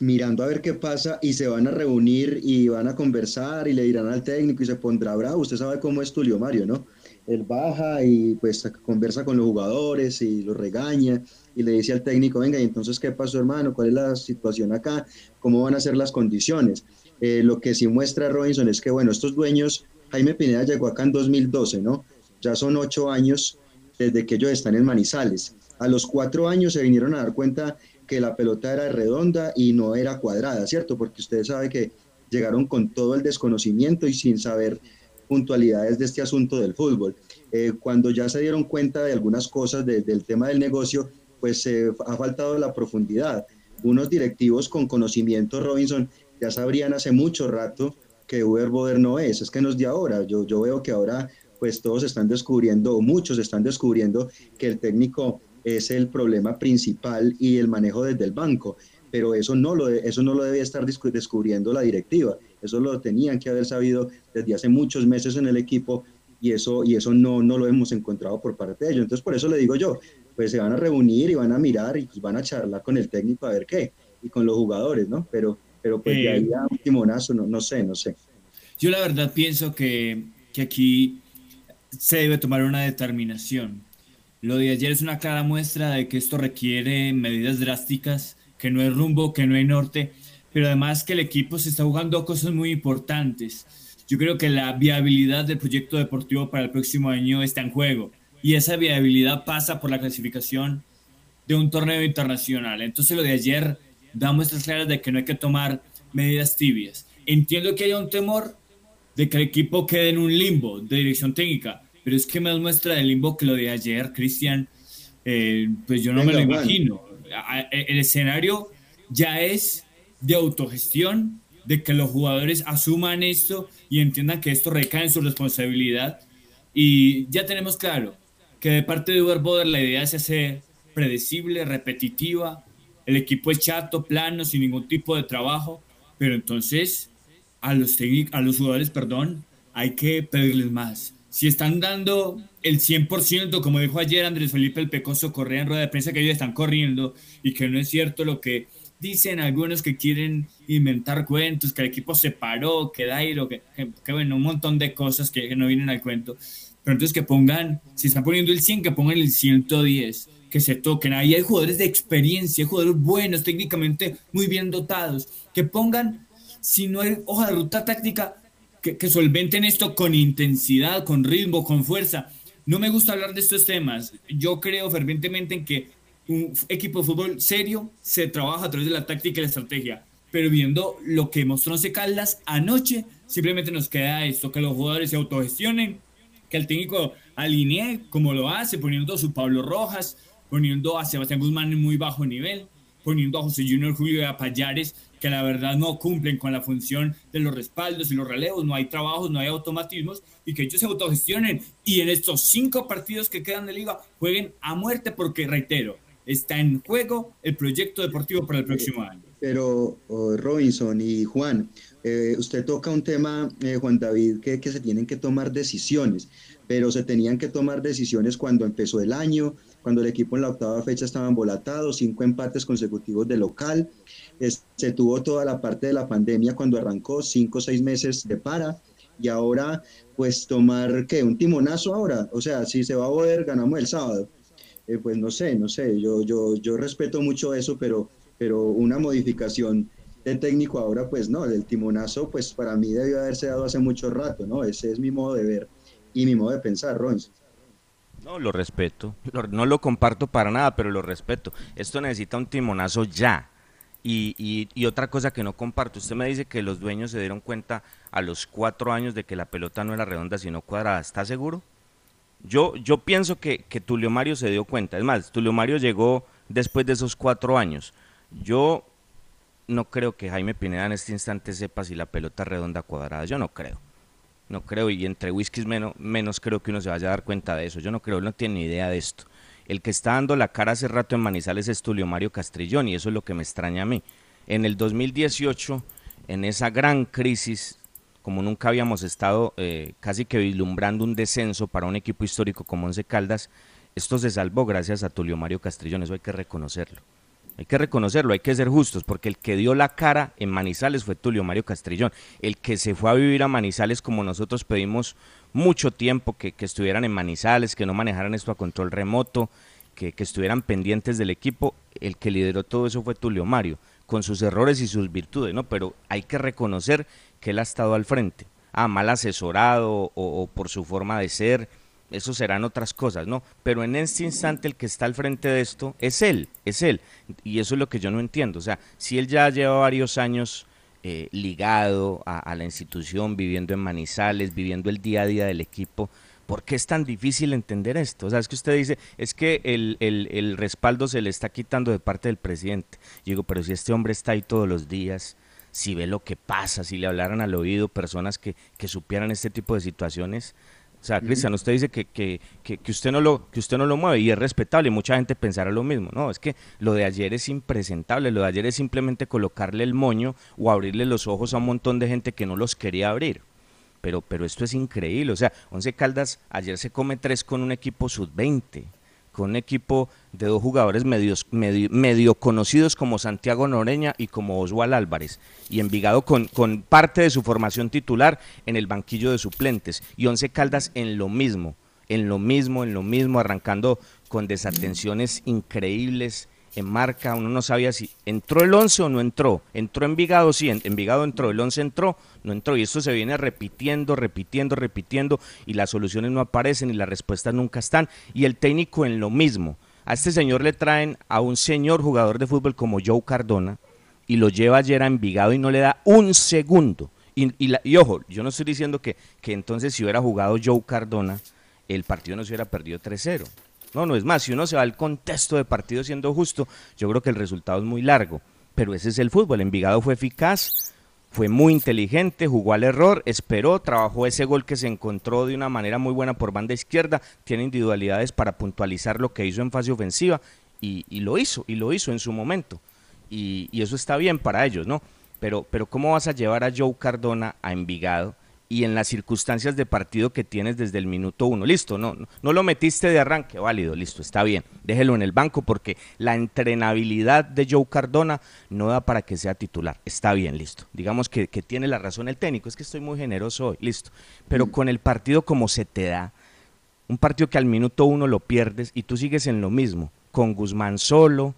mirando a ver qué pasa y se van a reunir y van a conversar y le dirán al técnico y se pondrá bravo. Usted sabe cómo es Tulio Mario, ¿no? Él baja y pues conversa con los jugadores y los regaña y le dice al técnico, venga, y entonces qué pasó hermano, cuál es la situación acá, cómo van a ser las condiciones. Eh, lo que sí muestra Robinson es que, bueno, estos dueños, Jaime Pineda llegó acá en 2012, ¿no? Ya son ocho años desde que ellos están en Manizales. A los cuatro años se vinieron a dar cuenta que la pelota era redonda y no era cuadrada, ¿cierto? Porque usted sabe que llegaron con todo el desconocimiento y sin saber puntualidades de este asunto del fútbol. Eh, cuando ya se dieron cuenta de algunas cosas de- del tema del negocio, pues eh, ha faltado la profundidad. Unos directivos con conocimiento, Robinson, ya sabrían hace mucho rato que Uber Boder no es, es que no es de ahora. Yo, yo veo que ahora pues todos están descubriendo, o muchos están descubriendo que el técnico es el problema principal y el manejo desde el banco, pero eso no lo, de- eso no lo debe estar descubriendo la directiva, eso lo tenían que haber sabido desde hace muchos meses en el equipo y eso, y eso no, no lo hemos encontrado por parte de ellos. Entonces por eso le digo yo, pues se van a reunir y van a mirar y van a charlar con el técnico a ver qué, y con los jugadores, ¿no? Pero, pero pues de Eh, ahí a un timonazo, no, no sé, no sé. Yo la verdad pienso que, que aquí se debe tomar una determinación. Lo de ayer es una clara muestra de que esto requiere medidas drásticas, que no hay rumbo, que no hay norte, pero además que el equipo se está jugando cosas muy importantes. Yo creo que la viabilidad del proyecto deportivo para el próximo año está en juego y esa viabilidad pasa por la clasificación de un torneo internacional. Entonces lo de ayer da muestras claras de que no hay que tomar medidas tibias. Entiendo que haya un temor de que el equipo quede en un limbo de dirección técnica, pero es que me muestra del limbo que lo de ayer, Cristian, eh, pues yo no me Venga, lo Juan. imagino. El escenario ya es de autogestión, de que los jugadores asuman esto y entiendan que esto recae en su responsabilidad. Y ya tenemos claro que de parte de Uber Boder la idea es hacer predecible, repetitiva. El equipo es chato, plano, sin ningún tipo de trabajo. Pero entonces a los, a los jugadores, perdón, hay que pedirles más. Si están dando el 100%, como dijo ayer Andrés Felipe el Pecoso Correa en rueda de prensa, que ellos están corriendo y que no es cierto lo que dicen algunos que quieren inventar cuentos, que el equipo se paró, que Dairo, que, que, que bueno, un montón de cosas que, no vienen al cuento. Pero entonces que pongan, si están poniendo el 100, que pongan el 110, que se toquen. Ahí hay jugadores de experiencia, jugadores buenos, técnicamente muy bien dotados, que pongan, si no hay hoja de ruta táctica, que, que solventen esto con intensidad, con ritmo, con fuerza. No me gusta hablar de estos temas. Yo creo fervientemente en que un equipo de fútbol serio se trabaja a través de la táctica y la estrategia. Pero viendo lo que mostró Once Caldas anoche, simplemente nos queda esto, que los jugadores se autogestionen, que el técnico alinee como lo hace, poniendo a su Pablo Rojas, poniendo a Sebastián Guzmán en muy bajo nivel, poniendo a José Junior Julio y a Payares, que la verdad no cumplen con la función de los respaldos y los relevos, no hay trabajos, no hay automatismos, y que ellos se autogestionen y en estos cinco partidos que quedan de liga jueguen a muerte, porque reitero, está en juego el proyecto deportivo para el próximo año. Pero oh, Robinson y Juan, eh, usted toca un tema, eh, Juan David, que, que se tienen que tomar decisiones, pero se tenían que tomar decisiones cuando empezó el año, cuando el equipo en la octava fecha estaba embolatado, cinco empates consecutivos de local, se tuvo toda la parte de la pandemia cuando arrancó, cinco o seis meses de para, y ahora pues tomar, ¿qué? Un timonazo ahora, o sea, si se va a poder, ganamos el sábado. Eh, pues no sé, no sé, yo, yo, yo respeto mucho eso, pero, pero una modificación de técnico ahora, pues no, el timonazo, pues para mí debió haberse dado hace mucho rato, ¿no? Ese es mi modo de ver y mi modo de pensar, Rons. No, lo respeto. no lo comparto para nada, pero lo respeto. Esto necesita un timonazo ya. Y, otra cosa que no comparto, usted me dice que los dueños se dieron cuenta a los cuatro años de que la pelota no era redonda sino cuadrada. ¿Está seguro? Yo, yo pienso que, que Tulio Mario se dio cuenta. Es más, Tulio Mario llegó después de esos cuatro años. Yo no creo que Jaime Pineda en este instante sepa si la pelota es redonda cuadrada. Yo no creo. No creo. Y entre whiskies menos, menos creo que uno se vaya a dar cuenta de eso. Yo no creo, él no tiene ni idea de esto. El que está dando la cara hace rato en Manizales es Tulio Mario Castrillón y eso es lo que me extraña a mí. En el 2018, en esa gran crisis, como nunca habíamos estado eh, casi que vislumbrando un descenso para un equipo histórico como Once Caldas, esto se salvó gracias a Tulio Mario Castrillón, eso hay que reconocerlo. Hay que reconocerlo, hay que ser justos, porque el que dio la cara en Manizales fue Tulio Mario Castrillón. El que se fue a vivir a Manizales como nosotros pedimos mucho tiempo que, estuvieran en Manizales, que no manejaran esto a control remoto, que, estuvieran pendientes del equipo. El que lideró todo eso fue Tulio Mario, con sus errores y sus virtudes, ¿no? Pero hay que reconocer que él ha estado al frente. Ah, mal asesorado o, por su forma de ser, eso serán otras cosas, ¿no? Pero en este instante el que está al frente de esto es él, es él. Y eso es lo que yo no entiendo. O sea, si él ya lleva varios años eh, ligado a, la institución, viviendo en Manizales, viviendo el día a día del equipo. ¿Por qué es tan difícil entender esto? O sea, es que usted dice, es que el, el, respaldo se le está quitando de parte del presidente. digo, pero si este hombre está ahí todos los días, si ve lo que pasa, si le hablaran al oído personas que, que supieran este tipo de situaciones, o sea, Cristian, usted dice que, que, que, usted no lo, que usted no lo mueve y es respetable y mucha gente pensará lo mismo. No, es que lo de ayer es impresentable, lo de ayer es simplemente colocarle el moño o abrirle los ojos a un montón de gente que no los quería abrir. Pero, pero esto es increíble, o sea, Once Caldas ayer se come tres con un equipo sub-20 con un equipo de dos jugadores medios, medio, conocidos como Santiago Noreña y como Oswald Álvarez, y Envigado con, con parte de su formación titular en el banquillo de suplentes, y Once Caldas en lo mismo, en lo mismo, en lo mismo, arrancando con desatenciones increíbles, en marca, uno no sabía si entró el 11 o no entró. Entró Envigado, sí, en, Envigado entró, el 11 entró, no entró. Y esto se viene repitiendo, repitiendo, repitiendo, y las soluciones no aparecen y las respuestas nunca están. Y el técnico en lo mismo. A este señor le traen a un señor jugador de fútbol como Joe Cardona y lo lleva ayer a Envigado y no le da un segundo. Y, y, ojo, yo no estoy diciendo que, que entonces si hubiera jugado Joe Cardona, el partido no se hubiera perdido 3-0 no, no es más, si uno se va al contexto de partido siendo justo, yo creo que el resultado es muy largo. Pero ese es el fútbol. Envigado fue eficaz, fue muy inteligente, jugó al error, esperó, trabajó ese gol que se encontró de una manera muy buena por banda izquierda, tiene individualidades para puntualizar lo que hizo en fase ofensiva y, lo hizo, y lo hizo en su momento. Y, y, eso está bien para ellos, ¿no? Pero, pero ¿cómo vas a llevar a Joe Cardona a Envigado y en las circunstancias de partido que tienes desde el minuto uno. Listo, no, no, lo metiste de arranque, válido, listo, está bien. Déjelo en el banco porque la entrenabilidad de Joe Cardona no da para que sea titular. Está bien, listo. Digamos que, que tiene la razón el técnico, es que estoy muy generoso hoy, listo. Pero mm. con el partido como se te da, un partido que al minuto uno lo pierdes y tú sigues en lo mismo, con Guzmán solo,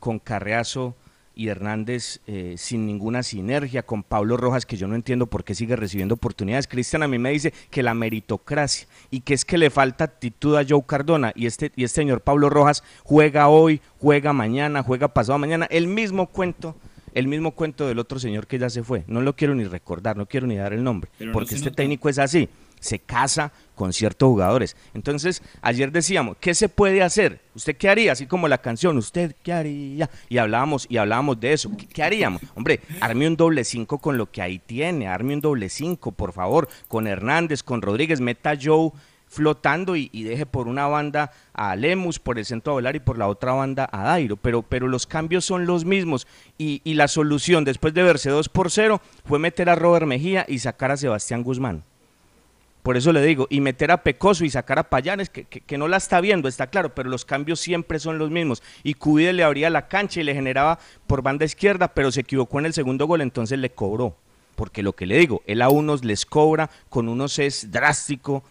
con Carreazo y Hernández eh, sin ninguna sinergia con Pablo Rojas, que yo no entiendo por qué sigue recibiendo oportunidades. Cristian a mí me dice que la meritocracia y que es que le falta actitud a Joe Cardona y este, y este señor Pablo Rojas juega hoy, juega mañana, juega pasado mañana, el mismo cuento. El mismo cuento del otro señor que ya se fue. No lo quiero ni recordar, no quiero ni dar el nombre, porque este técnico es así se casa con ciertos jugadores. Entonces, ayer decíamos, ¿qué se puede hacer? ¿Usted qué haría? Así como la canción, ¿usted qué haría? Y hablábamos, y hablábamos de eso. ¿Qué, haríamos? Hombre, arme un doble cinco con lo que ahí tiene, arme un doble cinco, por favor, con Hernández, con Rodríguez, meta Joe flotando y, deje por una banda a Lemus, por el centro a Volar y por la otra banda a Dairo, pero, pero los cambios son los mismos y, y la solución después de verse 2 por 0 fue meter a Robert Mejía y sacar a Sebastián Guzmán Por eso le digo, y meter a Pecoso y sacar a Payanes, que, que, no la está viendo, está claro, pero los cambios siempre son los mismos. Y Cubide le abría la cancha y le generaba por banda izquierda, pero se equivocó en el segundo gol, entonces le cobró. Porque lo que le digo, él a unos les cobra, con unos es drástico,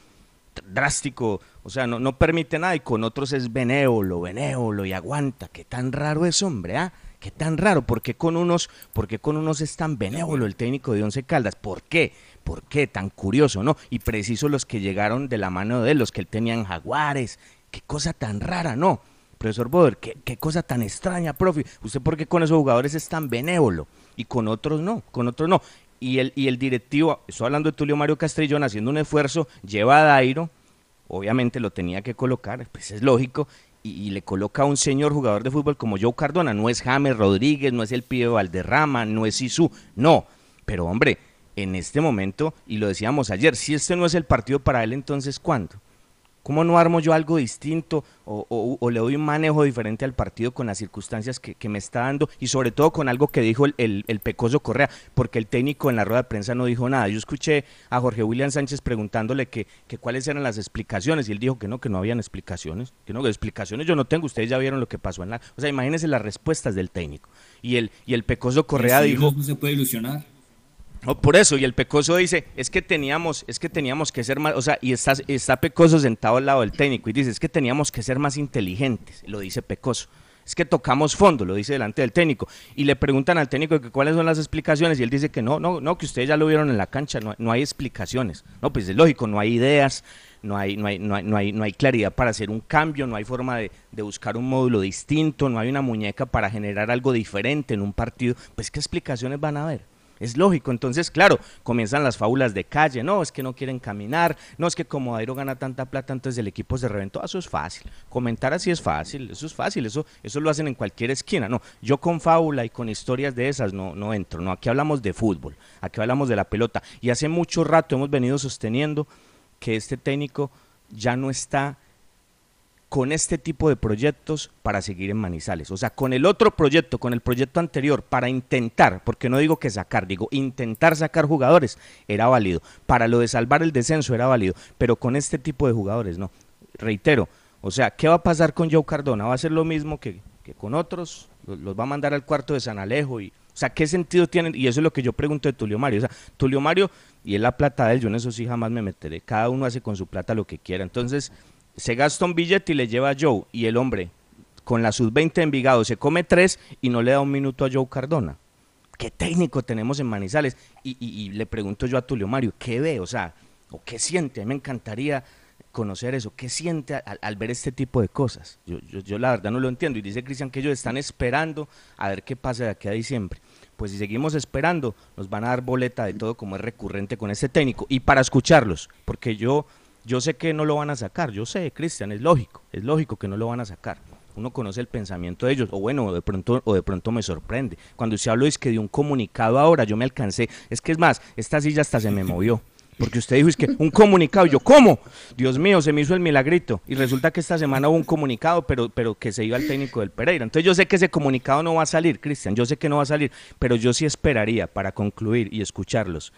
drástico, o sea, no, no permite nada, y con otros es benévolo, benévolo, y aguanta. Qué tan raro es, hombre, ¿ah? Qué tan raro, ¿por qué con unos, por qué con unos es tan benévolo el técnico de Once Caldas? ¿Por qué? ¿Por qué? Tan curioso, ¿no? Y preciso los que llegaron de la mano de él, los que él tenía en Jaguares. Qué cosa tan rara, ¿no? Profesor Boder, qué, qué cosa tan extraña, profe. ¿Usted por qué con esos jugadores es tan benévolo? Y con otros no, con otros no. Y el, y el directivo, estoy hablando de Tulio Mario Castrillón, haciendo un esfuerzo, lleva a Dairo, obviamente lo tenía que colocar, pues es lógico, y, le coloca a un señor jugador de fútbol como Joe Cardona. No es James Rodríguez, no es el Pío Valderrama, no es Isú, no. Pero hombre, en este momento, y lo decíamos ayer, si este no es el partido para él, entonces ¿cuándo? ¿Cómo no armo yo algo distinto o, le doy un manejo diferente al partido con las circunstancias que, me está dando y sobre todo con algo que dijo el, el, Pecoso Correa? Porque el técnico en la rueda de prensa no dijo nada. Yo escuché a Jorge William Sánchez preguntándole que, que cuáles eran las explicaciones y él dijo que no, que no habían explicaciones. Que no, que explicaciones yo no tengo. Ustedes ya vieron lo que pasó en la... O sea, imagínense las respuestas del técnico. Y el, y el Pecoso Correa dijo... No se puede ilusionar. No, por eso, y el Pecoso dice, es que teníamos, es que teníamos que ser más, o sea, y está, está Pecoso sentado al lado del técnico y dice, es que teníamos que ser más inteligentes, lo dice Pecoso. Es que tocamos fondo, lo dice delante del técnico. Y le preguntan al técnico que cuáles son las explicaciones y él dice que no, no, no, que ustedes ya lo vieron en la cancha, no, no hay explicaciones. No, pues es lógico, no hay ideas, no hay, no hay, no hay, no hay, no hay claridad para hacer un cambio, no hay forma de, de, buscar un módulo distinto, no hay una muñeca para generar algo diferente en un partido. Pues qué explicaciones van a haber. Es lógico, entonces, claro, comienzan las fábulas de calle, no, es que no quieren caminar, no, es que como Dairo gana tanta plata, entonces el equipo se reventó, eso es fácil, comentar así es fácil, eso es fácil, eso, eso lo hacen en cualquier esquina, no, yo con fábula y con historias de esas no, no entro, no, aquí hablamos de fútbol, aquí hablamos de la pelota, y hace mucho rato hemos venido sosteniendo que este técnico ya no está con este tipo de proyectos para seguir en Manizales. O sea, con el otro proyecto, con el proyecto anterior, para intentar, porque no digo que sacar, digo intentar sacar jugadores, era válido. Para lo de salvar el descenso era válido, pero con este tipo de jugadores no. Reitero, o sea, ¿qué va a pasar con Joe Cardona? ¿Va a ser lo mismo que, con otros? ¿Los, va a mandar al cuarto de San Alejo? Y, o sea, ¿qué sentido tienen? Y eso es lo que yo pregunto de Tulio Mario. O sea, Tulio Mario, y es la plata de él, yo en eso sí jamás me meteré. Cada uno hace con su plata lo que quiera. Entonces se gasta un billete y le lleva a Joe y el hombre con la sub-20 de Envigado se come tres y no le da un minuto a Joe Cardona. ¿Qué técnico tenemos en Manizales? Y, le pregunto yo a Tulio Mario, ¿qué ve? O sea, ¿o qué siente? A mí me encantaría conocer eso. ¿Qué siente al, ver este tipo de cosas? Yo, yo, la verdad no lo entiendo. Y dice Cristian que ellos están esperando a ver qué pasa de aquí a diciembre. Pues si seguimos esperando, nos van a dar boleta de todo como es recurrente con este técnico. Y para escucharlos, porque yo yo sé que no lo van a sacar, yo sé, Cristian, es lógico, es lógico que no lo van a sacar. Uno conoce el pensamiento de ellos, o bueno, de pronto, o de pronto me sorprende. Cuando usted habló es que de un comunicado ahora, yo me alcancé, es que es más, esta silla hasta se me movió. Porque usted dijo, es que un comunicado, yo, ¿cómo? Dios mío, se me hizo el milagrito. Y resulta que esta semana hubo un comunicado, pero, pero que se iba al técnico del Pereira. Entonces yo sé que ese comunicado no va a salir, Cristian, yo sé que no va a salir, pero yo sí esperaría, para concluir y escucharlos,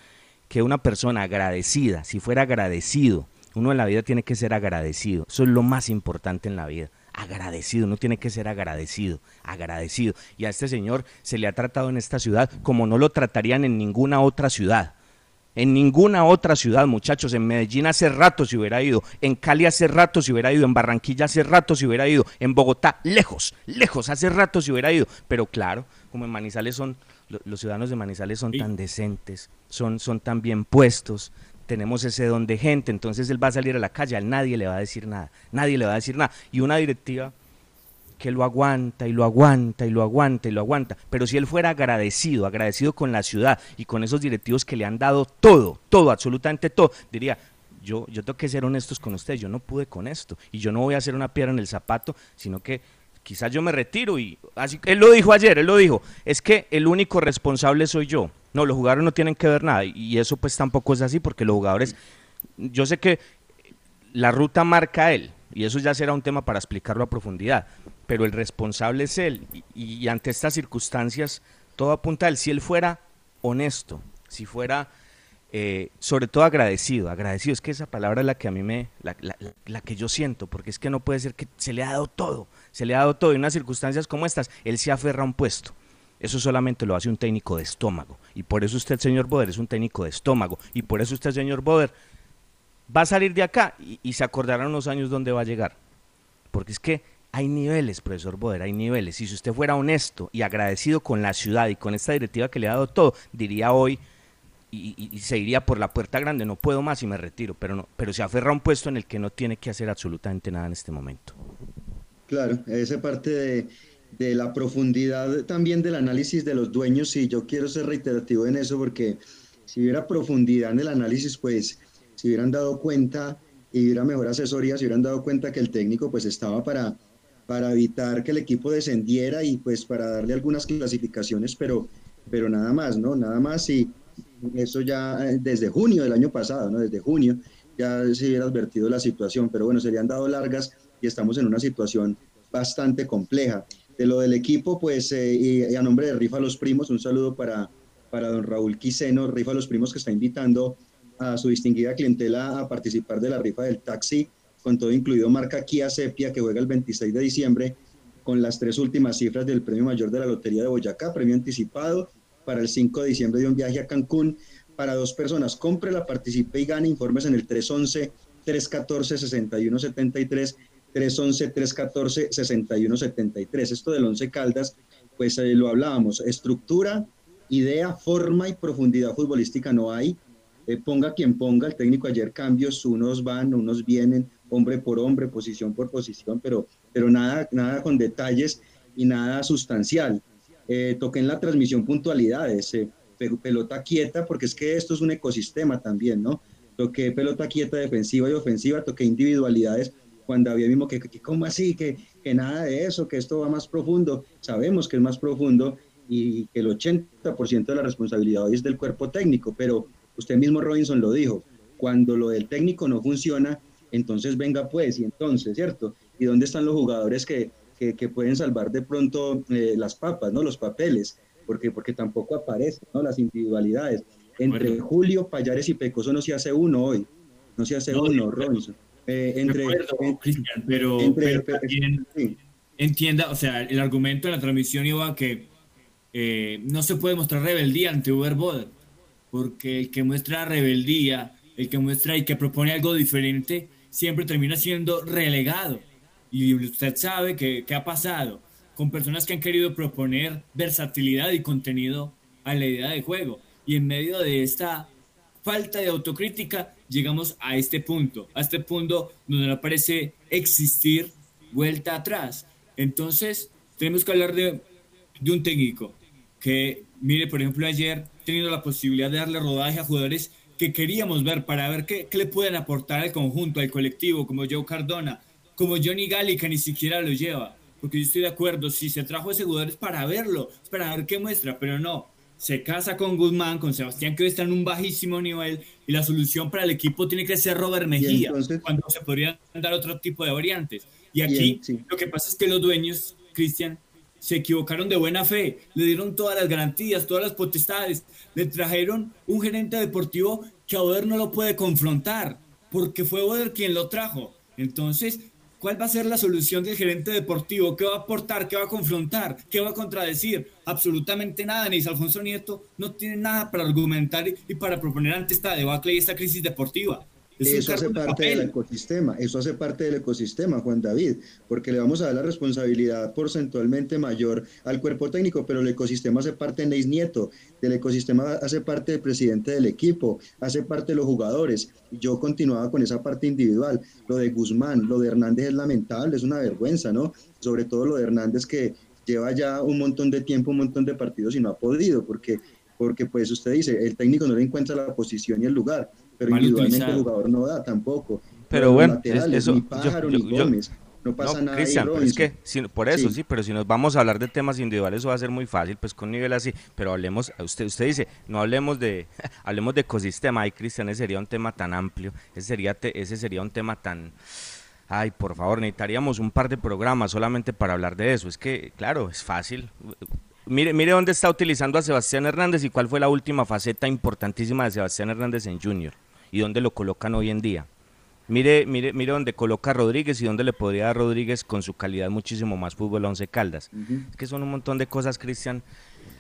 que una persona agradecida, si fuera agradecido, uno en la vida tiene que ser agradecido. Eso es lo más importante en la vida. Agradecido, uno tiene que ser agradecido, agradecido. Y a este señor se le ha tratado en esta ciudad como no lo tratarían en ninguna otra ciudad. En ninguna otra ciudad, muchachos. En Medellín hace rato se hubiera ido. En Cali hace rato se hubiera ido. En Barranquilla hace rato se hubiera ido. En Bogotá, lejos, lejos, hace rato se hubiera ido. Pero claro, como en Manizales son, los ciudadanos de Manizales son tan decentes, son, son tan bien puestos, tenemos ese don de gente, entonces él va a salir a la calle, a nadie le va a decir nada, nadie le va a decir nada. Y una directiva que lo aguanta y lo aguanta y lo aguanta y lo aguanta. Pero si él fuera agradecido, agradecido con la ciudad y con esos directivos que le han dado todo, todo, absolutamente todo, diría, yo, yo tengo que ser honestos con ustedes, yo no pude con esto y yo no voy a hacer una piedra en el zapato, sino que quizás yo me retiro y así él lo dijo ayer, él lo dijo, es que el único responsable soy yo. No, los jugadores no tienen que ver nada y eso pues tampoco es así porque los jugadores, yo sé que la ruta marca él y eso ya será un tema para explicarlo a profundidad, pero el responsable es él y, ante estas circunstancias todo apunta a él. Si él fuera honesto, si fuera eh, sobre todo agradecido, agradecido, es que esa palabra es la que a mí me, la, la- la que yo siento, porque es que no puede ser que se le ha dado todo, se le ha dado todo, en unas circunstancias como estas, él se aferra a un puesto. Eso solamente lo hace un técnico de estómago. Y por eso usted, señor Boder, es un técnico de estómago. Y por eso usted, señor Boder, va a salir de acá y, se acordará unos años dónde va a llegar. Porque es que hay niveles, profesor Boder, hay niveles. Y si usted fuera honesto y agradecido con la ciudad y con esta directiva que le ha dado todo, diría hoy y, y- y se iría por la puerta grande, no puedo más y me retiro. Pero, no, pero se aferra a un puesto en el que no tiene que hacer absolutamente nada en este momento. Claro, esa parte de, de la profundidad también del análisis de los dueños, y yo quiero ser reiterativo en eso, porque si hubiera profundidad en el análisis, pues si hubieran dado cuenta y hubiera mejor asesoría, si hubieran dado cuenta que el técnico pues estaba para, para evitar que el equipo descendiera y pues para darle algunas clasificaciones, pero, pero nada más, ¿no? Nada más y eso ya eh, desde junio del año pasado, ¿no? Desde junio ya se hubiera advertido la situación, pero bueno, serían dado largas y estamos en una situación bastante compleja. De lo del equipo, pues, eh, y, a nombre de Rifa Los Primos, un saludo para, para don Raúl Quiseno, Rifa Los Primos, que está invitando a su distinguida clientela a participar de la rifa del taxi, con todo incluido marca Kia Sepia, que juega el 26 de diciembre, con las tres últimas cifras del premio mayor de la Lotería de Boyacá, premio anticipado para el 5 de diciembre de un viaje a Cancún para dos personas. Cómprela, participe y gane. Informes en el 311-314-6173, 311-314-6173. Esto del 11 Caldas, pues eh, lo hablábamos. Estructura, idea, forma y profundidad futbolística no hay. Eh, ponga quien ponga, el técnico ayer cambios, unos van, unos vienen, hombre por hombre, posición por posición, pero, pero nada, nada con detalles y nada sustancial. Eh, toqué en la transmisión puntualidades, eh, pe- pelota quieta, porque es que esto es un ecosistema también, ¿no? Toqué pelota quieta defensiva y ofensiva, toqué individualidades, cuando había mismo que, que ¿cómo así? Que, que nada de eso, que esto va más profundo. Sabemos que es más profundo y que el 80% de la responsabilidad hoy es del cuerpo técnico, pero usted mismo Robinson lo dijo, cuando lo del técnico no funciona, entonces venga pues, y entonces, ¿cierto? ¿Y dónde están los jugadores que, que, que pueden salvar de pronto eh, las papas, ¿no? Los papeles, porque, porque tampoco aparecen, ¿no? Las individualidades. Entre. Julio, Payares y Pecoso no se hace uno hoy, no se hace No, uno. Robinson. Eh, entre, acuerdo, Cristian, pero, entre- pero también entienda, o sea, el argumento de la transmisión iba a que eh, no se puede mostrar rebeldía ante Uber Boder, porque el que muestra rebeldía, el que muestra y que propone algo diferente, siempre termina siendo relegado. Y usted sabe que, que ha pasado con personas que han querido proponer versatilidad y contenido a la idea de juego. Y en medio de esta falta de autocrítica, llegamos a este punto, a este punto donde no parece existir vuelta atrás. Entonces, tenemos que hablar de, de un técnico que, mire, por ejemplo, ayer teniendo la posibilidad de darle rodaje a jugadores que queríamos ver para ver qué, qué le pueden aportar al conjunto, al colectivo, como Joe Cardona, como Johnny Gali, que ni siquiera lo lleva. Porque yo estoy de acuerdo, si se trajo ese jugador es para verlo, es para ver qué muestra, pero no. Se casa con Guzmán, con Sebastián, que hoy está en un bajísimo nivel, y la solución para el equipo tiene que ser Robert Mejía, cuando se podrían dar otro tipo de variantes. Y aquí lo que pasa es que los dueños, Cristian, se equivocaron de buena fe, le dieron todas las garantías, todas las potestades, le trajeron un gerente deportivo que a Oder no lo puede confrontar, porque fue Oder quien lo trajo. Entonces, ¿cuál va a ser la solución del gerente deportivo? ¿Qué va a aportar? ¿Qué va a confrontar? ¿Qué va a contradecir? Absolutamente nada. Neis Alfonso Nieto no tiene nada para argumentar y- para proponer ante esta debacle y esta crisis deportiva. Eso hace parte del ecosistema, eso hace parte del ecosistema, Juan David, porque le vamos a dar la responsabilidad porcentualmente mayor al cuerpo técnico, pero el ecosistema hace parte de Neis Nieto, del ecosistema hace parte del presidente del equipo, hace parte de los jugadores. Yo continuaba con esa parte individual, lo de Guzmán, lo de Hernández es lamentable, es una vergüenza, ¿no? Sobre todo lo de Hernández que lleva ya un montón de tiempo, un montón de partidos y no ha podido, porque porque pues usted dice, el técnico no le encuentra la posición y el lugar, pero Mal individualmente el jugador no da tampoco. Pero bueno, laterales, eso, ni Pájaro yo- ni yo- Gómez, no pasa no, nada. Cristian, pero es que, si- por eso Sí. sí. pero si nos vamos a hablar de temas individuales, eso va a ser muy fácil, pues con nivel así, pero hablemos, usted, usted dice, no hablemos de, [LAUGHS] hablemos de ecosistema, ay Cristian, ese sería un tema tan amplio, ese sería, te- ese sería un tema tan, ay, por favor, necesitaríamos un par de programas solamente para hablar de eso, es que, claro, es fácil, Mire, mire dónde está utilizando a Sebastián Hernández y cuál fue la última faceta importantísima de Sebastián Hernández en Junior y dónde lo colocan hoy en día. Mire, mire, mire dónde coloca a Rodríguez y dónde le podría dar Rodríguez con su calidad muchísimo más fútbol a Once Caldas. Es que son un montón de cosas, Cristian.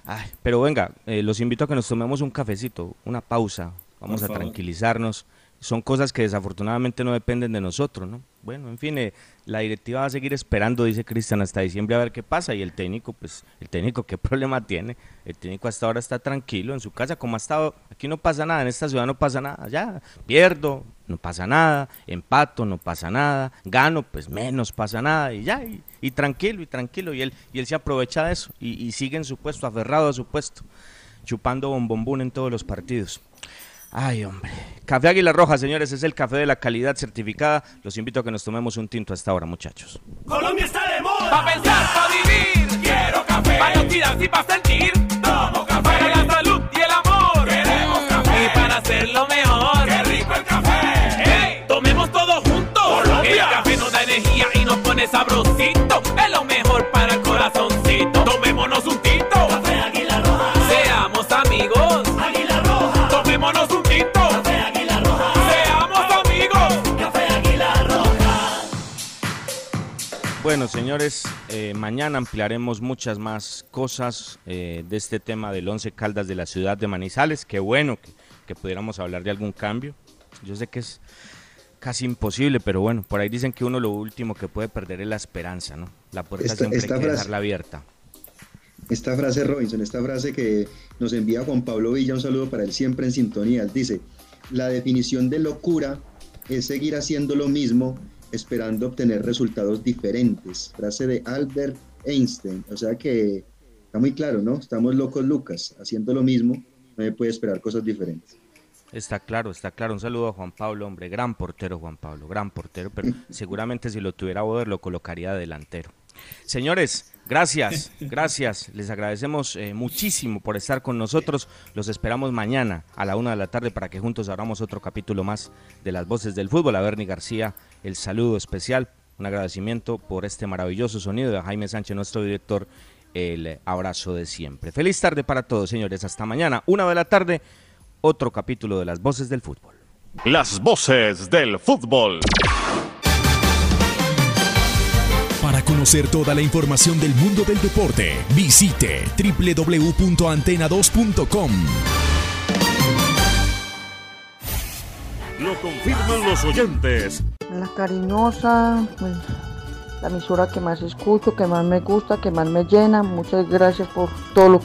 Ay, pero venga, eh, los invito a que nos tomemos un cafecito, una pausa. Vamos Por a favor. tranquilizarnos. Son cosas que desafortunadamente no dependen de nosotros, ¿no? Bueno, en fin, eh, la directiva va a seguir esperando, dice Cristian, hasta diciembre a ver qué pasa. Y el técnico, pues, el técnico, ¿qué [LAUGHS] problema tiene? El técnico hasta ahora está tranquilo en su casa, como ha estado. Aquí no pasa nada, en esta ciudad no pasa nada. Ya, pierdo, no pasa nada. Empato, no pasa nada. Gano, pues menos pasa nada. Y ya, y, tranquilo, y tranquilo. Y él, y él se aprovecha de eso. Y, y sigue en su puesto, aferrado a su puesto, chupando bombombún en todos los partidos. Ay, hombre. Café Águila Roja, señores, es el café de la calidad certificada. Los invito a que nos tomemos un tinto hasta ahora, muchachos. Colombia está de moda. Pa' pensar, pa' vivir. Quiero café. Pa' actividad y pa' sentir. Tomo café. Para la salud y el amor. Queremos café. Y para hacerlo mejor. Qué rico el café. Hey, tomemos todo juntos. Colombia. El café nos da energía y nos pone sabrosito. Es lo mejor Bueno, señores, eh, mañana ampliaremos muchas más cosas eh, de este tema del Once Caldas de la ciudad de Manizales. Qué bueno que, que pudiéramos hablar de algún cambio. Yo sé que es casi imposible, pero bueno, por ahí dicen que uno lo último que puede perder es la esperanza, ¿no? La puerta Esta- siempre esta hay que frase- dejarla abierta. Esta frase, Robinson, esta frase que nos envía Juan Pablo Villa, un saludo para él siempre en sintonía. Él dice, la definición de locura es seguir haciendo lo mismo esperando obtener resultados diferentes. Frase de Albert Einstein. O sea que está muy claro, ¿no? Estamos locos, Lucas, haciendo lo mismo, no se puede esperar cosas diferentes. Está claro, está claro. Un saludo a Juan Pablo, hombre, gran portero Juan Pablo, gran portero, pero [LAUGHS] seguramente si lo tuviera Boder lo colocaría de delantero. Señores, gracias, gracias. Les agradecemos eh, muchísimo por estar con nosotros. Los esperamos mañana a la una de la tarde para que juntos abramos otro capítulo más de las voces del fútbol. A Bernie García, el saludo especial, un agradecimiento por este maravilloso sonido de Jaime Sánchez, nuestro director. El abrazo de siempre. Feliz tarde para todos, señores. Hasta mañana, una de la tarde, otro capítulo de las voces del fútbol. Las voces del fútbol. Para conocer toda la información del mundo del deporte, visite www.antena2.com. Lo confirman los oyentes. La cariñosa, pues, la emisora que más escucho, que más me gusta, que más me llena. Muchas gracias por todo lo